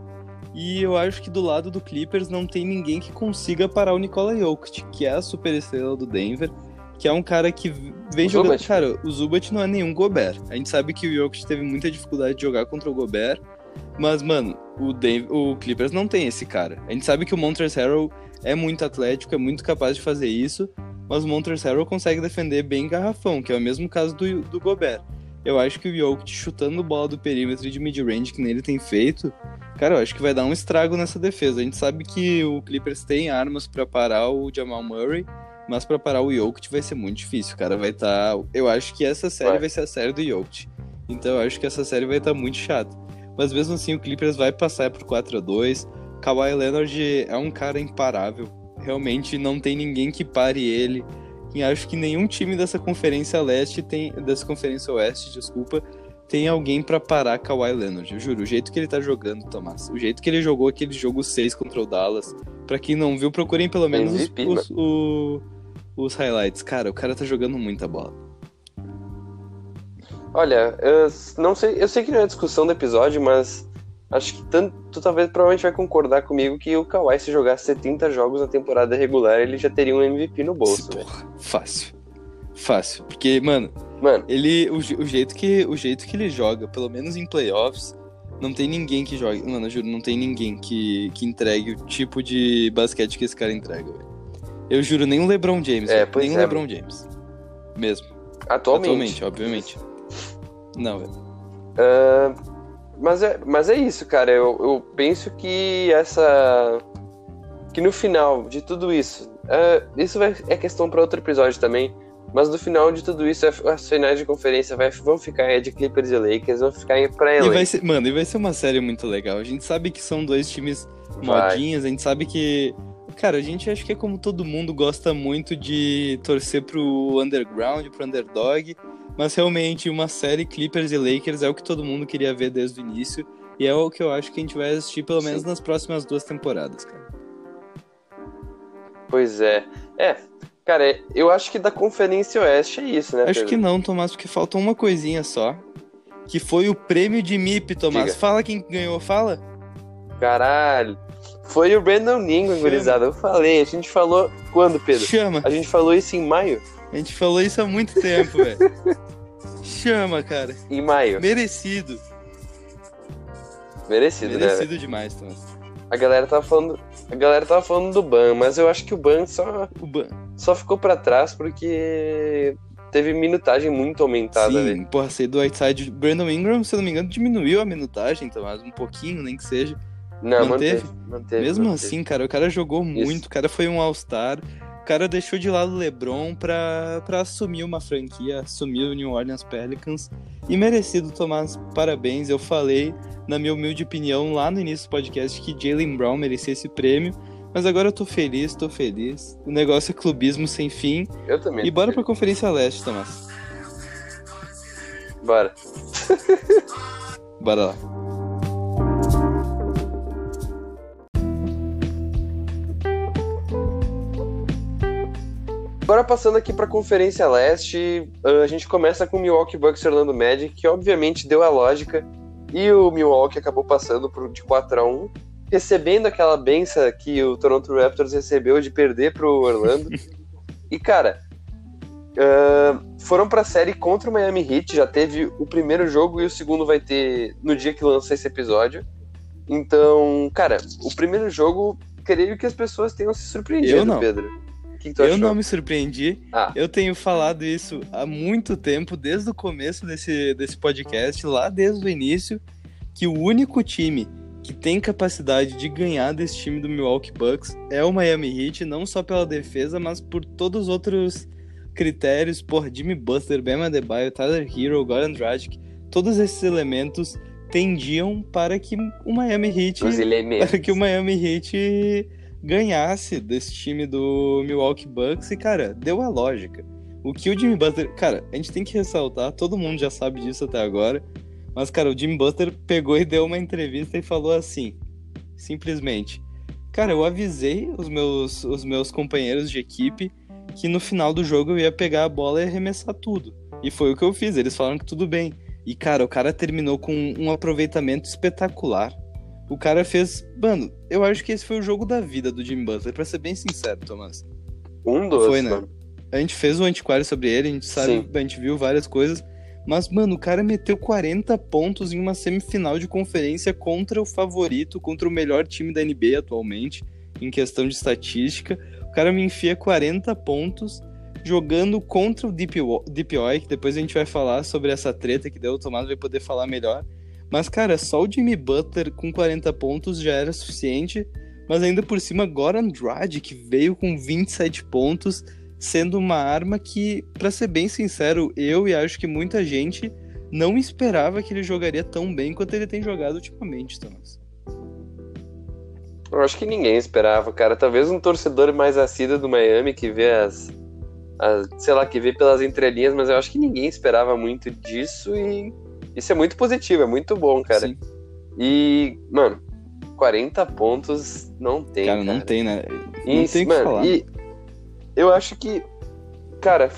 E eu acho que do lado do Clippers não tem ninguém que consiga parar o Nikola Jokic, que é a superestrela do Denver, que é um cara que vem O jogando. Zubat. Cara, o Zubat não é nenhum Gobert. A gente sabe que o Jokic teve muita dificuldade de jogar contra o Gobert, mas, mano, o, Denver, o Clippers não tem esse cara. A gente sabe que o Montrezl Harrell é muito atlético, é muito capaz de fazer isso, mas o Montrezl Harrell consegue defender bem garrafão, que é o mesmo caso do, do Gobert. Eu acho que o Jokic chutando bola do perímetro e de mid-range que nele tem feito, cara, eu acho que vai dar um estrago nessa defesa. A gente sabe que o Clippers tem armas pra parar o Jamal Murray, mas pra parar o Jokic vai ser muito difícil, cara. Vai estar, eu acho que essa série Vai. vai ser a série do Jokic. Então eu acho que essa série vai estar muito chata. Mas mesmo assim o Clippers vai passar por 4 a 2. Kawhi Leonard é um cara imparável. Realmente não tem ninguém que pare ele. E acho que nenhum time dessa conferência leste tem. Dessa conferência oeste, desculpa, tem alguém pra parar Kawhi Leonard. Eu juro, o jeito que ele tá jogando, Tomás. O jeito que ele jogou aquele jogo 6 contra o Dallas. Pra quem não viu, procurem pelo menos os, os, o- os highlights. Cara, o cara tá jogando muita bola. Olha, eu não sei, eu sei que não é discussão do episódio, mas acho que tanto, tu talvez provavelmente vai concordar comigo que o Kawhi, se jogasse 70 jogos na temporada regular, ele já teria um MVP no bolso, velho. Fácil. Fácil. Porque, mano, Mano, ele. O, o jeito que, o jeito que ele joga, pelo menos em playoffs, Não tem ninguém que jogue. Mano, eu juro, não tem ninguém que, que entregue o tipo de basquete que esse cara entrega, velho. Eu juro, nem o LeBron James. É, pois nem o é, LeBron James. Mesmo. Atualmente. Atualmente, obviamente. Não, velho. Ah, mas, é, mas é isso, cara. Eu, eu penso que essa. Que no final de tudo isso. ah, isso vai, é questão para outro episódio também. Mas no final de tudo isso, as finais de conferência vai, vão ficar de Clippers e Lakers, vão ficar pra E LA. vai ser, mano, e vai ser uma série muito legal. A gente sabe que são dois times Vai. modinhos, a gente sabe que. Cara, a gente acha que é como todo mundo gosta muito de torcer pro underground, pro underdog. Mas realmente, uma série Clippers e Lakers é o que todo mundo queria ver desde o início. E é o que eu acho que a gente vai assistir pelo menos Sim. nas próximas duas temporadas, cara. Pois é. É, cara, eu acho que da Conferência Oeste é isso, né? Acho Pedro? que não, Tomás, porque faltou uma coisinha só. Que foi o prêmio de MIP, Tomás. Diga. Fala quem ganhou, fala. Caralho. Foi o Brandon Ingram, gurizada. Eu falei. A gente falou. Quando, Pedro? Chama. A gente falou isso em maio? A gente falou isso há muito tempo, velho. [LAUGHS] Chama, cara. Em maio. Merecido. Merecido, né? Merecido demais, Tomás. A galera tava falando. A galera tava falando do Ban, mas eu acho que o Ban só, O Ban... só ficou pra trás porque teve minutagem muito aumentada, Sim, velho. porra, sair do Whiteside. Brandon Ingram, se eu não me engano, diminuiu a minutagem, Tomás. Um pouquinho, nem que seja. Não, Manteve? manteve. manteve Mesmo manteve. assim, cara, o cara jogou muito. O cara foi um All-Star. O cara deixou de lado o LeBron pra, pra assumir uma franquia, assumir o New Orleans Pelicans. E merecido, Tomás, parabéns. Eu falei, na minha humilde opinião, lá no início do podcast, que Jalen Brown merecia esse prêmio. Mas agora eu tô feliz, tô feliz. O negócio é clubismo sem fim. Eu também. E bora pra Conferência Leste, Tomás. Bora. Bora lá. Agora passando aqui pra Conferência Leste, ah, a gente começa com o Milwaukee Bucks e Orlando Magic, que obviamente deu a lógica, e o Milwaukee acabou passando por, de 4 a 1 recebendo aquela benção que o Toronto Raptors recebeu de perder pro Orlando. [LAUGHS] e cara, ah, foram pra série contra o Miami Heat, já teve o primeiro jogo e o segundo vai ter no dia que lança esse episódio. Então, cara, o primeiro jogo, creio que as pessoas tenham se surpreendido, Eu não. Pedro. Que, que Eu achou? não me surpreendi. Ah. Eu tenho falado isso há muito tempo, desde o começo desse, desse podcast, lá desde o início, que o único time que tem capacidade de ganhar desse time do Milwaukee Bucks é o Miami Heat, não só pela defesa, mas por todos os outros critérios, por Jimmy Butler, Bam Adebayo, Tyler Hero, Goran Dragic, todos esses elementos tendiam para que o Miami Heat Os elementos. [LAUGHS] para que o Miami Heat ganhasse desse time do Milwaukee Bucks e, cara, deu a lógica. O que o Jimmy Butler. Cara, a gente tem que ressaltar, todo mundo já sabe disso até agora. Mas, cara, o Jimmy Butler pegou e deu uma entrevista e falou assim: simplesmente. Cara, eu avisei os meus, os meus companheiros de equipe que no final do jogo eu ia pegar a bola e arremessar tudo. E foi o que eu fiz, eles falaram que tudo bem. E, cara, o cara terminou com um aproveitamento espetacular. O cara fez. Mano, eu acho que esse foi o jogo da vida do Jimmy Butler, pra ser bem sincero, Thomas. Um dos, Foi, né? mano. A gente fez o antiquário sobre ele, a gente sabe, Sim. a gente viu várias coisas. Mas, mano, o cara meteu 40 pontos em uma semifinal de conferência contra o favorito, contra o melhor time da NBA atualmente, em questão de estatística. O cara me enfia 40 pontos jogando contra o DPO, DPOI, que depois a gente vai falar sobre essa treta que deu, o Tomás vai poder falar melhor. Mas, cara, só o Jimmy Butler com 40 pontos já era suficiente. Mas ainda por cima, Goran Dragic veio com 27 pontos, sendo uma arma que, pra ser bem sincero, eu e acho que muita gente não esperava que ele jogaria tão bem quanto ele tem jogado ultimamente, Thomas. Eu acho que ninguém esperava, cara. Talvez um torcedor mais assíduo do Miami que vê as, as- sei lá, que vê pelas entrelinhas, mas eu acho que ninguém esperava muito disso e isso é muito positivo, é muito bom, cara. Sim. E, mano, 40 pontos não tem, cara, cara. não tem, né? Não E, tem o que mano, falar. E eu acho que, cara,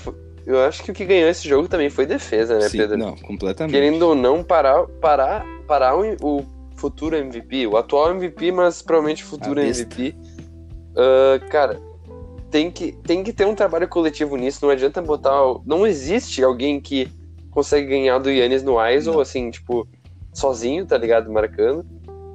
eu acho que o que ganhou esse jogo também foi defesa, né, Sim, Pedro? não, completamente. Querendo ou não, parar, parar, parar o, o futuro MVP, o atual MVP, mas provavelmente o futuro. MVP. Ah, cara, tem que, tem que ter um trabalho coletivo nisso. Não adianta botar. Não existe alguém que consegue ganhar do Yannis no ISO, assim, tipo. sozinho, tá ligado? Marcando.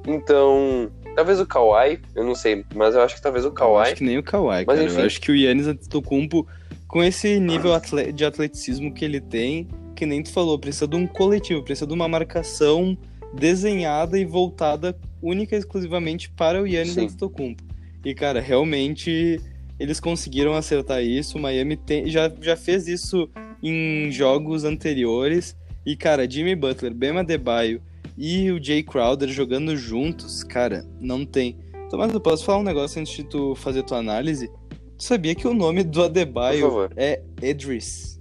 Então, talvez o Kawhi, eu não sei, mas eu acho que talvez o Kawhi. Eu acho que nem o Kawhi, mas, cara. Enfim... Eu acho que o Yannis Antetokounmpo, com esse nível de atleticismo que ele tem, que nem tu falou, precisa de um coletivo, precisa de uma marcação desenhada e voltada única e exclusivamente para o Yannis Antetokounmpo. E, cara, realmente eles conseguiram acertar isso. O Miami tem, já, já fez isso em jogos anteriores. E, cara, Jimmy Butler, Bema Debaio e o Jay Crowder jogando juntos, cara, não tem. Tomás, eu posso falar um negócio antes de tu fazer tua análise? Tu sabia que o nome do Adebayo é Edris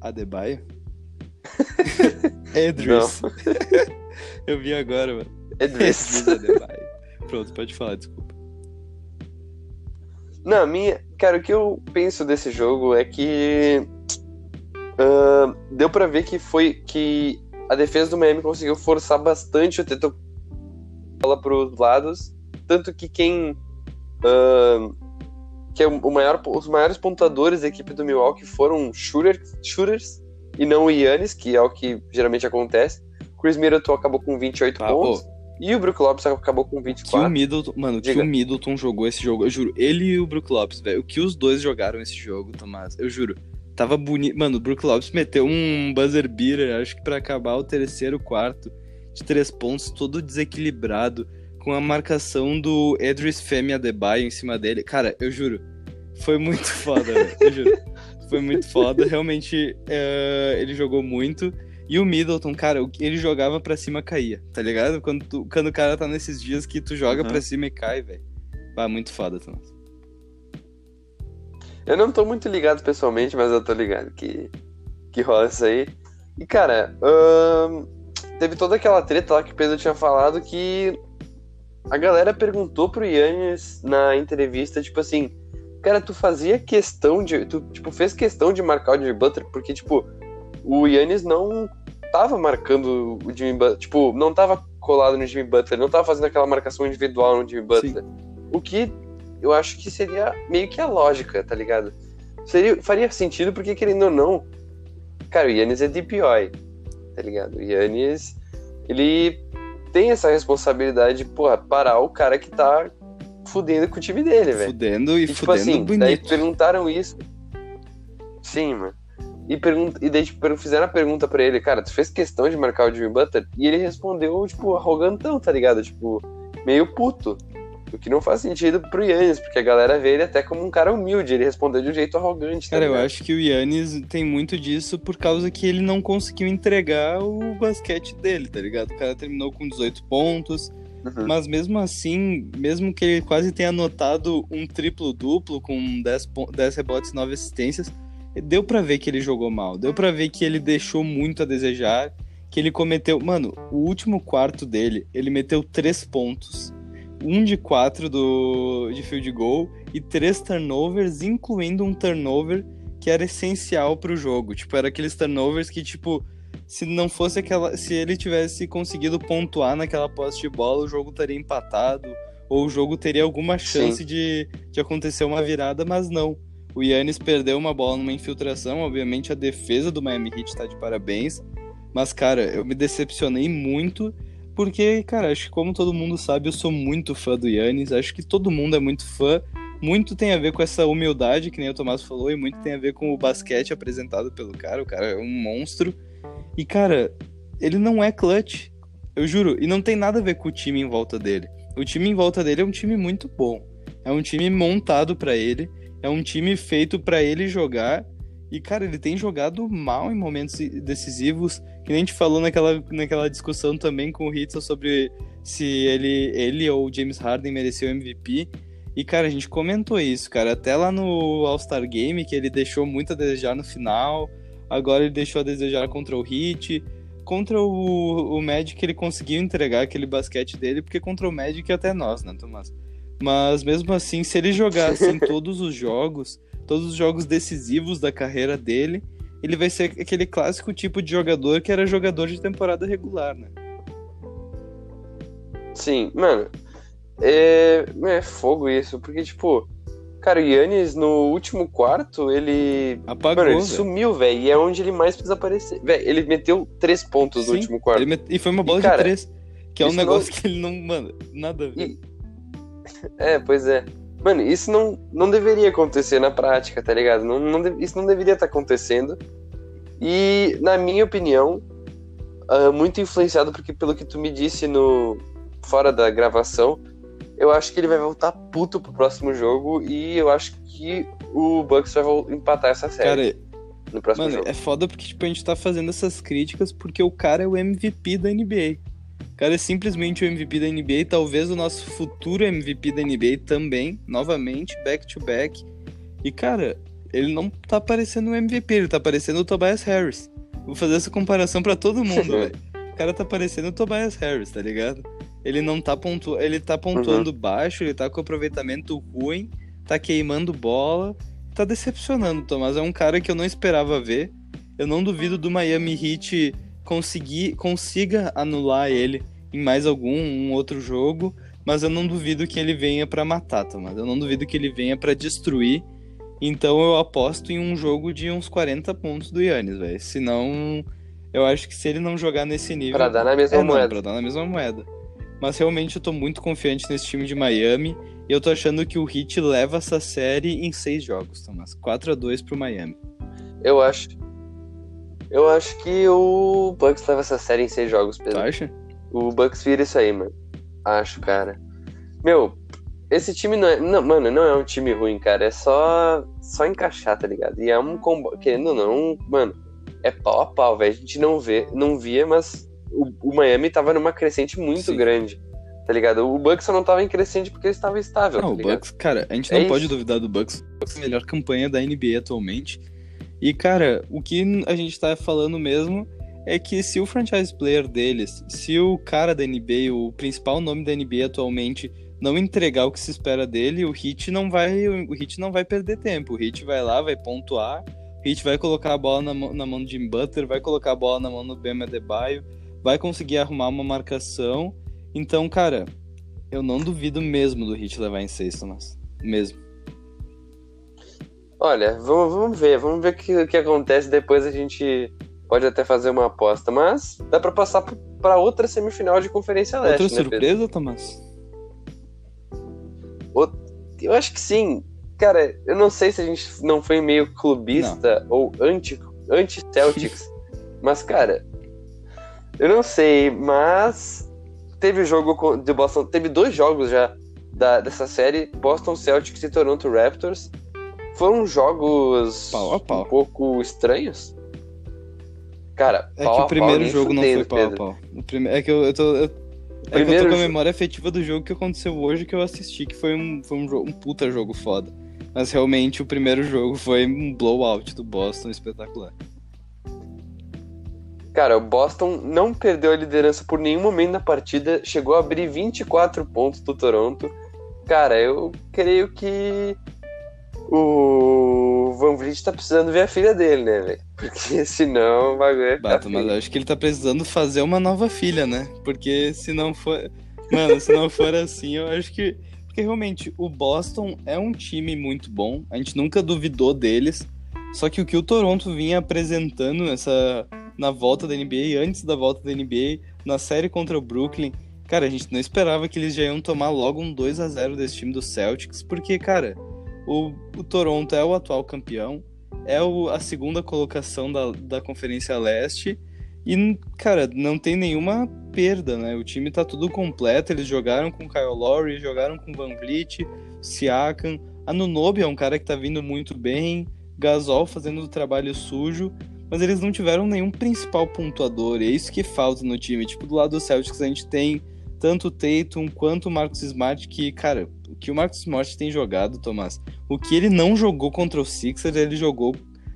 Adebayo? [LAUGHS] Edris. [LAUGHS] eu vi agora, mano. Edris. Edris Adebayo. Pronto, pode falar, desculpa. Não, minha. Cara, o que eu penso desse jogo é que. Uh, deu para ver que foi. que a defesa do Miami conseguiu forçar bastante o Teto bola pros lados. Tanto que quem. Uh, que é o maior, os maiores pontuadores da equipe do Milwaukee foram shooters, shooters e não o Yannis, que é o que geralmente acontece. Chris Middleton acabou com 28 ah, pontos. E o Brook Lopes acabou com 24. Que o Middleton, mano, Diga. que o Middleton jogou esse jogo, eu juro. Ele e o Brook Lopes, velho. O que os dois jogaram esse jogo, Tomás, eu juro. Tava bonito. Mano, o Brook Lopes meteu um buzzer beater, acho que para acabar o terceiro quarto, de três pontos, todo desequilibrado, com a marcação do Edris Femi Adebayo em cima dele. Cara, eu juro. Foi muito [LAUGHS] foda, velho. Eu juro. Foi muito foda. Realmente, uh, ele jogou muito. E o Middleton, cara, ele jogava pra cima caía, tá ligado? Quando, tu, quando o cara tá nesses dias que tu joga uhum. pra cima e cai, velho. Vai, muito foda, Thomas. Eu não tô muito ligado pessoalmente, mas eu tô ligado que, que rola isso aí. E, cara, hum, teve toda aquela treta lá que o Pedro tinha falado que a galera perguntou pro Yannis na entrevista, tipo assim, cara, tu fazia questão de. Tu, tipo, fez questão de marcar o Jimmy Butler, porque, tipo, o Yannis não tava marcando o Jimmy Butler, tipo, não tava colado no Jimmy Butler, não tava fazendo aquela marcação individual no Jimmy Butler. Sim. O que eu acho que seria meio que a lógica, tá ligado? Seria, faria sentido porque, querendo ou não, cara, o Yannis é DPOI, tá ligado? O Yannis, ele tem essa responsabilidade de, porra, parar o cara que tá fudendo com o time dele, velho. Fudendo e, e tipo fudendo assim, bonito. Daí perguntaram isso. Sim, mano. E, pergunta, e daí, tipo, fizeram a pergunta pra ele, cara, tu fez questão de marcar o Jimmy Butler? E ele respondeu, tipo, arrogantão, tá ligado? Tipo, meio puto. O que não faz sentido pro Yannis, porque a galera vê ele até como um cara humilde, ele respondeu de um jeito arrogante. Tá cara, eu acho que o Yannis tem muito disso por causa que ele não conseguiu entregar o basquete dele, tá ligado? O cara terminou com 18 pontos, uhum. mas mesmo assim, mesmo que ele quase tenha anotado um triplo-duplo com 10, 10 rebotes e 9 assistências, deu para ver que ele jogou mal, deu para ver que ele deixou muito a desejar, que ele cometeu, mano, o último quarto dele, ele meteu três pontos um de quatro do, de field goal e três turnovers, incluindo um turnover que era essencial para o jogo. Tipo, era aqueles turnovers que, tipo, se não fosse aquela. Se ele tivesse conseguido pontuar naquela posse de bola, o jogo estaria empatado. Ou o jogo teria alguma chance de, de acontecer uma virada, mas não. O Yannis perdeu uma bola numa infiltração. Obviamente, a defesa do Miami Heat está de parabéns. Mas, cara, eu me decepcionei muito porque, cara, acho que como todo mundo sabe, eu sou muito fã do Yannis. Acho que todo mundo é muito fã. Muito tem a ver com essa humildade, que nem o Tomás falou, e muito tem a ver com o basquete apresentado pelo cara. O cara é um monstro. E, cara, ele não é clutch. Eu juro. E não tem nada a ver com o time em volta dele. O time em volta dele é um time muito bom. É um time montado para ele. É um time feito para ele jogar. E, cara, ele tem jogado mal em momentos decisivos. Que nem a gente falou naquela, naquela discussão também com o Hitzel sobre se ele, ele ou o James Harden mereceu MVP. E, cara, a gente comentou isso, cara. Até lá no All-Star Game, que ele deixou muito a desejar no final. Agora ele deixou a desejar contra o Heat. Contra o, o Magic, ele conseguiu entregar aquele basquete dele, porque contra o Magic até nós, né, Tomás? Mas mesmo assim, se ele jogasse em [LAUGHS] todos os jogos, todos os jogos decisivos da carreira dele, ele vai ser aquele clássico tipo de jogador que era jogador de temporada regular, né? Sim, mano. É, é fogo isso, porque, tipo, Cara, o Yannis, no último quarto, ele. Apagou. Mano, ele velho. sumiu, velho. E é onde ele mais precisa aparecer. Velho, ele meteu três pontos Sim, no último quarto. Ele met- E foi uma bola E, cara, de três. Que é um negócio [LAUGHS] que ele não. Mano, nada a ver. E- [LAUGHS] É, pois é. Mano, isso não, não deveria acontecer na prática, tá ligado? Não, não Isso não deveria estar acontecendo. E, na minha opinião, ah, muito influenciado porque pelo que tu me disse no fora da gravação, eu acho que ele vai voltar puto pro próximo jogo e eu acho que o Bucks vai empatar essa série Cara, no próximo Mano, jogo. é foda porque, tipo, a gente tá fazendo essas críticas porque o cara é o MVP da NBA. O cara é simplesmente o MVP da NBA, talvez o nosso futuro MVP da NBA também, novamente, back to back. E, cara, ele não tá parecendo um MVP, ele tá parecendo o Tobias Harris. Vou fazer essa comparação pra todo mundo, [LAUGHS] velho. O cara tá parecendo o Tobias Harris, tá ligado? Ele não tá pontuando, ele tá pontuando baixo, ele tá com aproveitamento ruim, tá queimando bola, tá decepcionando, Tomás. É um cara que eu não esperava ver. Eu não duvido do Miami Heat conseguir consiga anular ele em mais algum um outro jogo, mas eu não duvido que ele venha pra matar, Tomás. Eu não duvido que ele venha pra destruir. Então eu aposto em um jogo de uns 40 pontos do Yannis, velho. Senão, eu acho que se ele não jogar nesse nível. Pra dar na mesma é, não, moeda. pra dar na mesma moeda. Mas realmente eu tô muito confiante nesse time de Miami. E eu tô achando que o Heat leva essa série em seis jogos, Tomás. 4 a 2 pro Miami. Eu acho. Eu acho que o Bucks leva essa série em seis jogos, Tu Pedro. acha? O Bucks vira isso aí, mano. Acho, cara. Meu, esse time não é. Não, mano, não é um time ruim, cara. É só. Só encaixar, tá ligado? E é um combo. Querendo ou não, mano, é pau a pau, velho. A gente não vê, não via, mas o, o Miami tava numa crescente muito Sim. grande. Tá ligado? O Bucks só não tava em crescente porque ele estava estável, Não, tá o? Bucks, cara, a gente É não pode isso. duvidar do Bucks. O Bucks é a melhor campanha da NBA atualmente. E, cara, o que a gente tá falando mesmo é que se o franchise player deles, se o cara da NBA, o principal nome da NBA atualmente, não entregar o que se espera dele, o Heat não vai, o Heat não vai perder tempo. O Heat vai lá, vai pontuar, o Heat vai colocar a bola na, mão- na mão do Jim Butler, vai colocar a bola na mão do Bam Adebayo, vai conseguir arrumar uma marcação. Então, cara, eu não duvido mesmo do Heat levar em seis, Thomas. Mesmo. Olha, vamos, vamos ver, vamos ver o que, que acontece. Depois a gente pode até fazer uma aposta. Mas dá pra passar pra outra semifinal de Conferência Leste, Outra né, Pedro? surpresa, Thomas? Eu acho que sim. Cara, eu não sei se a gente não foi meio clubista ou anti- anti-Celtics. [LAUGHS] mas, cara, eu não sei. Mas teve o jogo de Boston. Teve dois jogos já da- dessa série: Boston Celtics e Toronto Raptors. Foram jogos Pau pau. um pouco estranhos. Cara, É que a o primeiro pau, jogo não foi pau a Pedro. pau. O prime... É que eu, eu tô. Eu... É que eu tô com a memória afetiva do jogo que aconteceu hoje que eu assisti, que foi um, foi um, jo- um puta jogo foda. Mas realmente o primeiro jogo foi um blowout do Boston espetacular. Cara, o Boston não perdeu a liderança por nenhum momento na partida, chegou a abrir 24 pontos do Toronto. Cara, eu creio que o Van Vliet tá precisando ver a filha dele, né, velho? Porque [LAUGHS] senão o bagulho ficar Bato, mas acho que ele tá precisando fazer uma nova filha, né? Porque se não for. Mano, se não for assim, eu acho que. Porque realmente, o Boston é um time muito bom. A gente nunca duvidou deles. Só que o que o Toronto vinha apresentando nessa. Na volta da NBA, antes da volta da NBA, na série contra o Brooklyn. Cara, a gente não esperava que eles já iam tomar logo um 2 a 0 desse time do Celtics, porque, cara, o, o Toronto é o atual campeão, é o- a segunda colocação da, da Conferência Leste. E, cara, não tem nenhuma perda, né? O time tá tudo completo. Eles jogaram com Kyle Lowry, jogaram com Van Vliet, Siakam. Anunobi é um cara que tá vindo muito bem. Gasol fazendo o trabalho sujo. Mas eles não tiveram nenhum principal pontuador. E é isso que falta no time. Tipo, do lado do Celtics a gente tem tanto o Tatum quanto o Marcus Smart, que, cara, que o Marcus Smart tem jogado, Tomás, o que ele não jogou contra o Sixers, ele jogou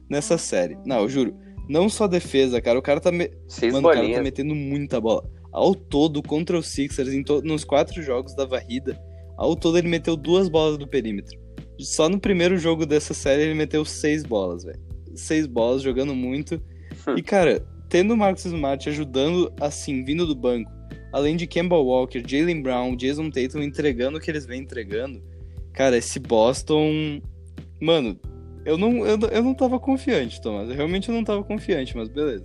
nessa série. Não, eu juro. Não só defesa, cara. O cara tá. Me... Mano, o cara tá metendo muita bola. Ao todo, contra o Sixers, em to- nos quatro jogos da varrida, ao todo ele meteu duas bolas do perímetro. Só no primeiro jogo dessa série ele meteu seis bolas, velho. Seis bolas, jogando muito. Hum. E, cara, tendo o Marcus Smart ajudando, assim, vindo do banco, além de Kemba Walker, Jalen Brown, Jason Tatum entregando o que eles vêm entregando, Cara, esse Boston. Mano, eu não, eu, eu não tava confiante, Thomas. Eu realmente não tava confiante, mas beleza.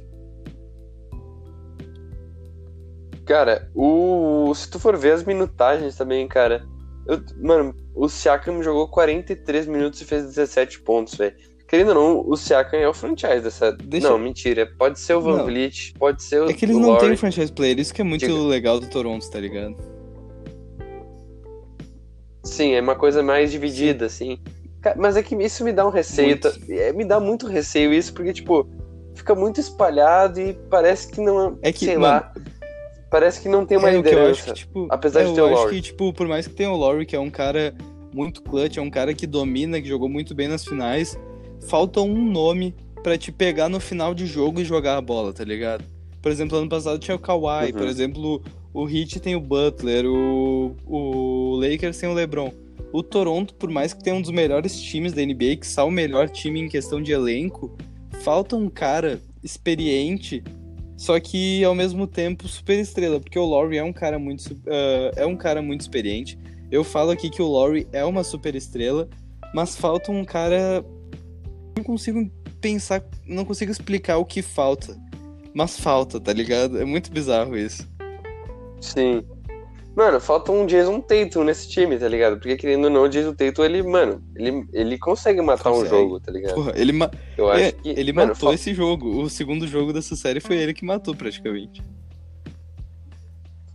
Cara, o se tu for ver as minutagens também, cara. Eu, mano, o Siakam jogou 43 minutos e fez 17 pontos, velho. Querendo ou não, o Siakam é o franchise dessa. Deixa... Não, mentira. Pode ser o Van Vliet, pode ser o. É que eles não têm franchise player, isso que é muito Diga. legal do Toronto, tá ligado? Sim, é uma coisa mais dividida, Sim. assim. Mas é que isso me dá um receio. Tá? Me dá muito receio isso, porque, tipo, fica muito espalhado e parece que não. É que, sei mano, lá. Parece que não tem uma é, liderança. Que, tipo, apesar é, de ter o Laurie. Eu acho que, tipo, por mais que tenha o Laurie, que é um cara muito clutch, é um cara que domina, que jogou muito bem nas finais, falta um nome para te pegar no final de jogo e jogar a bola, tá ligado? Por exemplo, ano passado tinha o Kawhi, uhum. por exemplo, o Heat tem o Butler, o, o Lakers tem o LeBron. O Toronto, por mais que tenha um dos melhores times da NBA, que só o melhor time em questão de elenco, falta um cara experiente só que ao mesmo tempo super estrela, porque o Laurie é um cara muito uh, é um cara muito experiente. Eu falo aqui que o Laurie é uma super estrela, mas falta um cara não consigo pensar, não consigo explicar o que falta. Mas falta, tá ligado? É muito bizarro isso. Sim. Mano, falta um Jason Tatum nesse time, tá ligado? Porque querendo ou não, o Jason Tatum, ele, mano, ele, ele consegue matar consegue. um jogo, tá ligado? Porra, ele, ma... Eu acho é, que, ele mano, matou falta... esse jogo. O segundo jogo dessa série foi ele que matou, praticamente.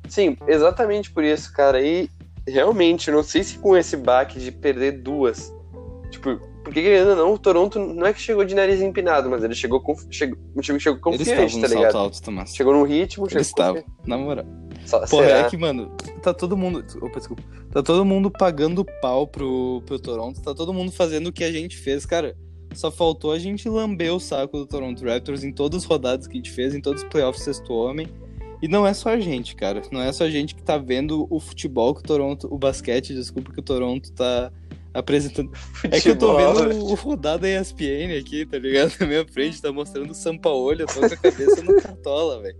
Sim, exatamente por isso, cara. E realmente, não sei se com esse baque de perder duas. Tipo, porque querendo ou não, o Toronto não é que chegou de nariz empinado, mas ele chegou com. Chegou, chegou, chegou confiante, tá ligado? Alto, chegou no ritmo, chegou. Ele estava, na moral. Só, Porra, será? é que, mano, tá todo mundo. Opa, desculpa. Tá todo mundo pagando pau pro, pro Toronto. Tá todo mundo fazendo o que a gente fez, cara. Só faltou a gente lamber o saco do Toronto Raptors em todas as rodadas que a gente fez, em todos os playoffs sexto homem. E não é só a gente, cara. Não é só a gente que tá vendo o futebol que o Toronto. O basquete, desculpa, que o Toronto tá apresentando. Futebol. É que eu tô vendo o, o rodada ESPN aqui, tá ligado? [LAUGHS] Na minha frente, tá mostrando o Sampaoli, eu tô com a cabeça no cartola, velho.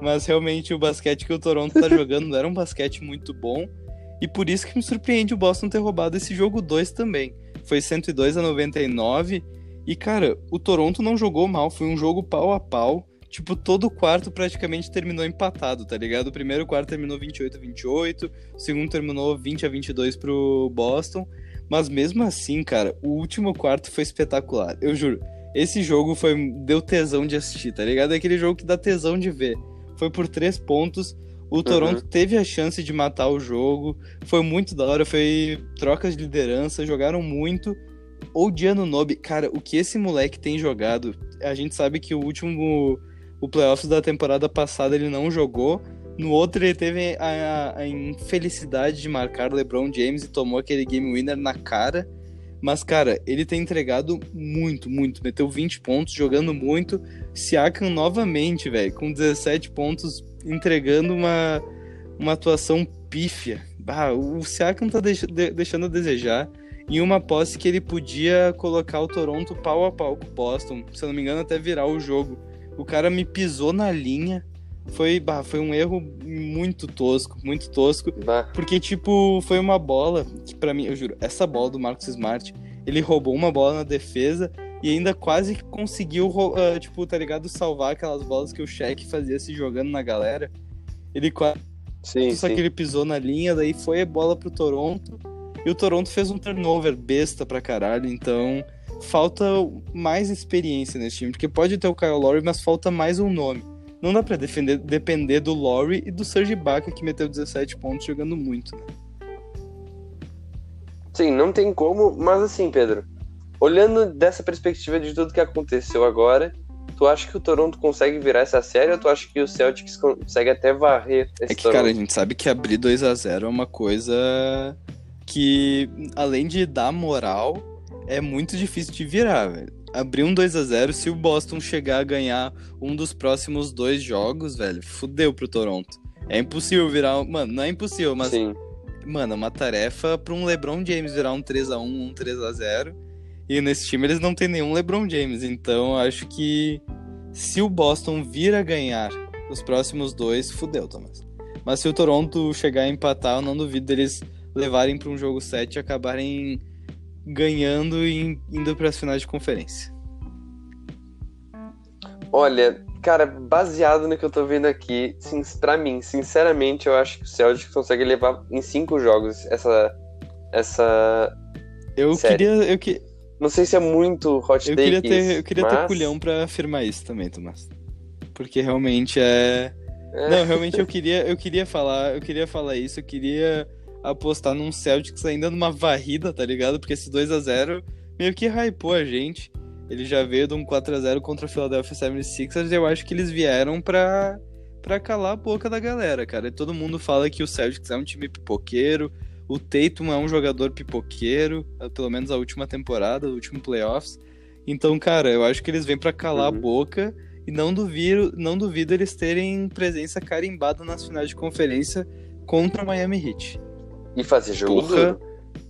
Mas realmente o basquete que o Toronto tá jogando não era um basquete muito bom. E por isso que me surpreende o Boston ter roubado esse jogo 2 também. Foi 102 a 99. E, cara, o Toronto não jogou mal, foi um jogo pau a pau. Tipo, todo o quarto praticamente terminou empatado, tá ligado? O primeiro quarto terminou 28 a 28, o segundo terminou 20 a 22 pro Boston. Mas mesmo assim, cara, o último quarto foi espetacular. Eu juro. Esse jogo foi deu tesão de assistir, tá ligado? É aquele jogo que dá tesão de ver foi por três pontos. O uhum. Toronto teve a chance de matar o jogo. Foi muito da hora, foi trocas de liderança, jogaram muito. O Diano Nobe, cara, o que esse moleque tem jogado, a gente sabe que o último o playoffs da temporada passada ele não jogou. No outro ele teve a, a infelicidade de marcar LeBron James e tomou aquele game winner na cara. Mas, cara, ele tem entregado muito, muito. Meteu 20 pontos, jogando muito. Siakam novamente, velho, com 17 pontos, entregando uma, uma atuação pífia. Ah, o Siakam tá deix de deixando a desejar. Em uma posse que ele podia colocar o Toronto pau a pau com o Boston. Se eu não me engano, até virar o jogo. O cara me pisou na linha foi, bah, foi um erro muito tosco, muito tosco. Bah. Porque, tipo, foi uma bola que, para mim, eu juro, essa bola do Marcos Smart, ele roubou uma bola na defesa e ainda quase que conseguiu, uh, tipo, tá ligado? Salvar aquelas bolas que o Shaq fazia se jogando na galera. Ele quase. Sim, só sim. que ele pisou na linha, daí foi a bola pro Toronto. E o Toronto fez um turnover besta pra caralho, então falta mais experiência nesse time. Porque pode ter o Kyle Lowry, mas falta mais um nome não dá pra defender, depender do Laurie e do Serge Ibaka, que meteu 17 pontos jogando muito, né? Sim, não tem como, mas assim, Pedro, olhando dessa perspectiva de tudo que aconteceu agora, tu acha que o Toronto consegue virar essa série ou tu acha que o Celtics consegue até varrer esse É que, Toronto? cara, a gente sabe que abrir 2 a 0 é uma coisa que, além de dar moral, é muito difícil de virar, velho abrir um 2 a 0 se o Boston chegar a ganhar um dos próximos dois jogos, velho, fudeu pro Toronto. É impossível virar. Mano, não é impossível, mas. Sim. Mano, é uma tarefa pra um LeBron James virar um 3 a 1 um 3 a 0 E nesse time eles não tem nenhum LeBron James. Então acho que se o Boston vir a ganhar os próximos dois, fudeu, Thomas. Mas se o Toronto chegar a empatar, eu não duvido deles levarem para um jogo 7 e acabarem ganhando e indo para as finais de conferência. Olha, cara, baseado no que eu tô vendo aqui, pra mim, sinceramente, eu acho que o Celtics consegue levar em cinco jogos essa. essa. Eu série. queria. Eu que... Não sei se é muito hot Eu take queria ter, isso, eu queria mas... ter culhão pra afirmar isso também, Tomás. Porque realmente é. É. Não, realmente eu queria, eu queria falar, eu queria falar isso, eu queria apostar num Celtics ainda numa varrida, tá ligado? Porque esse 2 a 0 meio que hypou a gente. Ele já veio de um 4 a 0 contra o Philadelphia 76ers e eu acho que eles vieram pra, pra calar a boca da galera, cara. E todo mundo fala que o Celtics é um time pipoqueiro, o Tatum é um jogador pipoqueiro, pelo menos a última temporada, o último playoffs. Então, cara, eu acho que eles vêm pra calar Uhum. a boca e não duvido, não duvido eles terem presença carimbada nas finais de conferência contra o Miami Heat. E fazer jogo Porra. duro.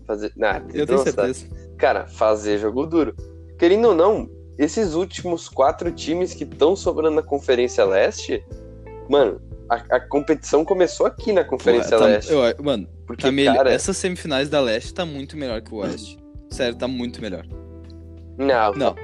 Fazer... Ah, Eu tenho certeza. Cara, fazer jogo duro. Querendo ou não, esses últimos quatro times que estão sobrando na Conferência Leste, mano, a, a competição começou aqui na Conferência Pô, tá- Leste. eu- mano, porque, tá melhor. cara, Essas semifinais da Leste tá muito melhor que o Oeste. Sério, tá muito melhor. não, Não,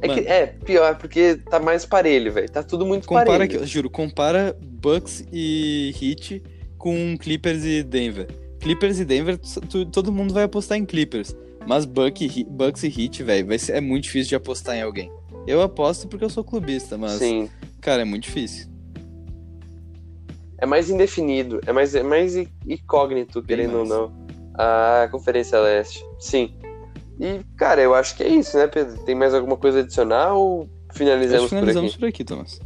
é, que- é pior, porque tá mais parelho, velho. Tá tudo muito compara parelho. aqui, juro, compara Bucks e Heat com Clippers e Denver. Clippers e Denver, tu- todo mundo vai apostar em Clippers. Mas Buck e Bucks e Heat, velho, vai ser é muito difícil de apostar em alguém. Eu aposto porque eu sou clubista, mas Sim. cara, é muito difícil. É mais indefinido, é mais, é mais incógnito, Bem querendo mais. ou não. A Conferência Leste. Sim. E, cara, eu acho que é isso, né, Pedro? Tem mais alguma coisa a adicionar ou finalizamos, finalizamos por por aqui, Thomas.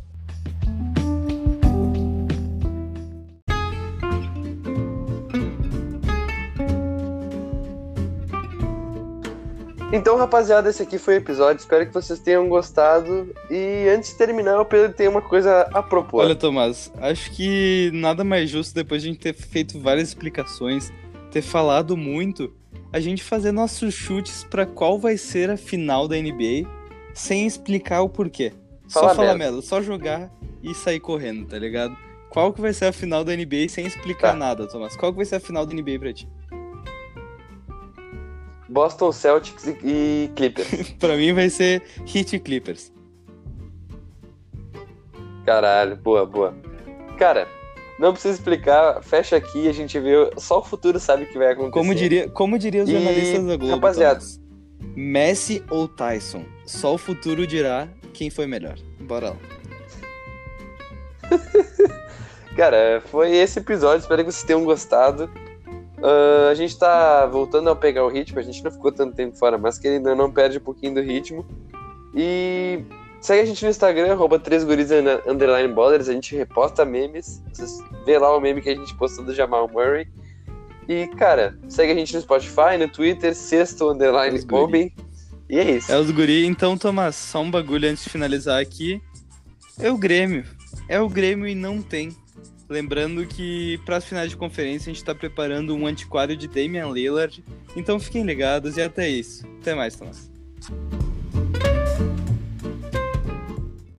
Então, rapaziada, esse aqui foi o episódio. Espero que vocês tenham gostado. E antes de terminar, o Pedro tem uma coisa a propor. Olha, Tomás, acho que nada mais justo depois de a gente ter feito várias explicações, ter falado muito, a gente fazer nossos chutes pra qual vai ser a final da NBA sem explicar o porquê. Fala só falar merda. merda, só jogar e sair correndo, tá ligado? Qual que vai ser a final da NBA sem explicar Tá. nada, Tomás? Qual que vai ser a final da NBA pra ti? Boston Celtics e, Clippers. [LAUGHS] pra mim vai ser Heat e Clippers. Caralho, boa, boa. Cara, não precisa explicar, fecha aqui, a gente vê. Só o futuro sabe o que vai acontecer. Como diria, como diria os E, jornalistas da Globo, rapaziada. Thomas, Messi ou Tyson? Só o futuro dirá quem foi melhor. Bora lá. [LAUGHS] Cara, foi esse episódio, espero que vocês tenham gostado. Ah, a gente tá voltando a pegar o ritmo, a gente não ficou tanto tempo fora, mas que ainda não perde um pouquinho do ritmo. E segue a gente no Instagram, arroba 3guris underline ballers, a gente reposta memes. Vocês vê lá o meme que a gente postou do Jamal Murray. E, cara, segue a gente no Spotify, no Twitter, sexto underline. Bobby. E é isso. É os guri, então, Tomás, só um bagulho antes de finalizar aqui. É o Grêmio. É o Grêmio e não tem. Lembrando que para as finais de conferência a gente tá preparando um antiquário de Damian Lillard. Então fiquem ligados e até isso. Até mais, Tomás.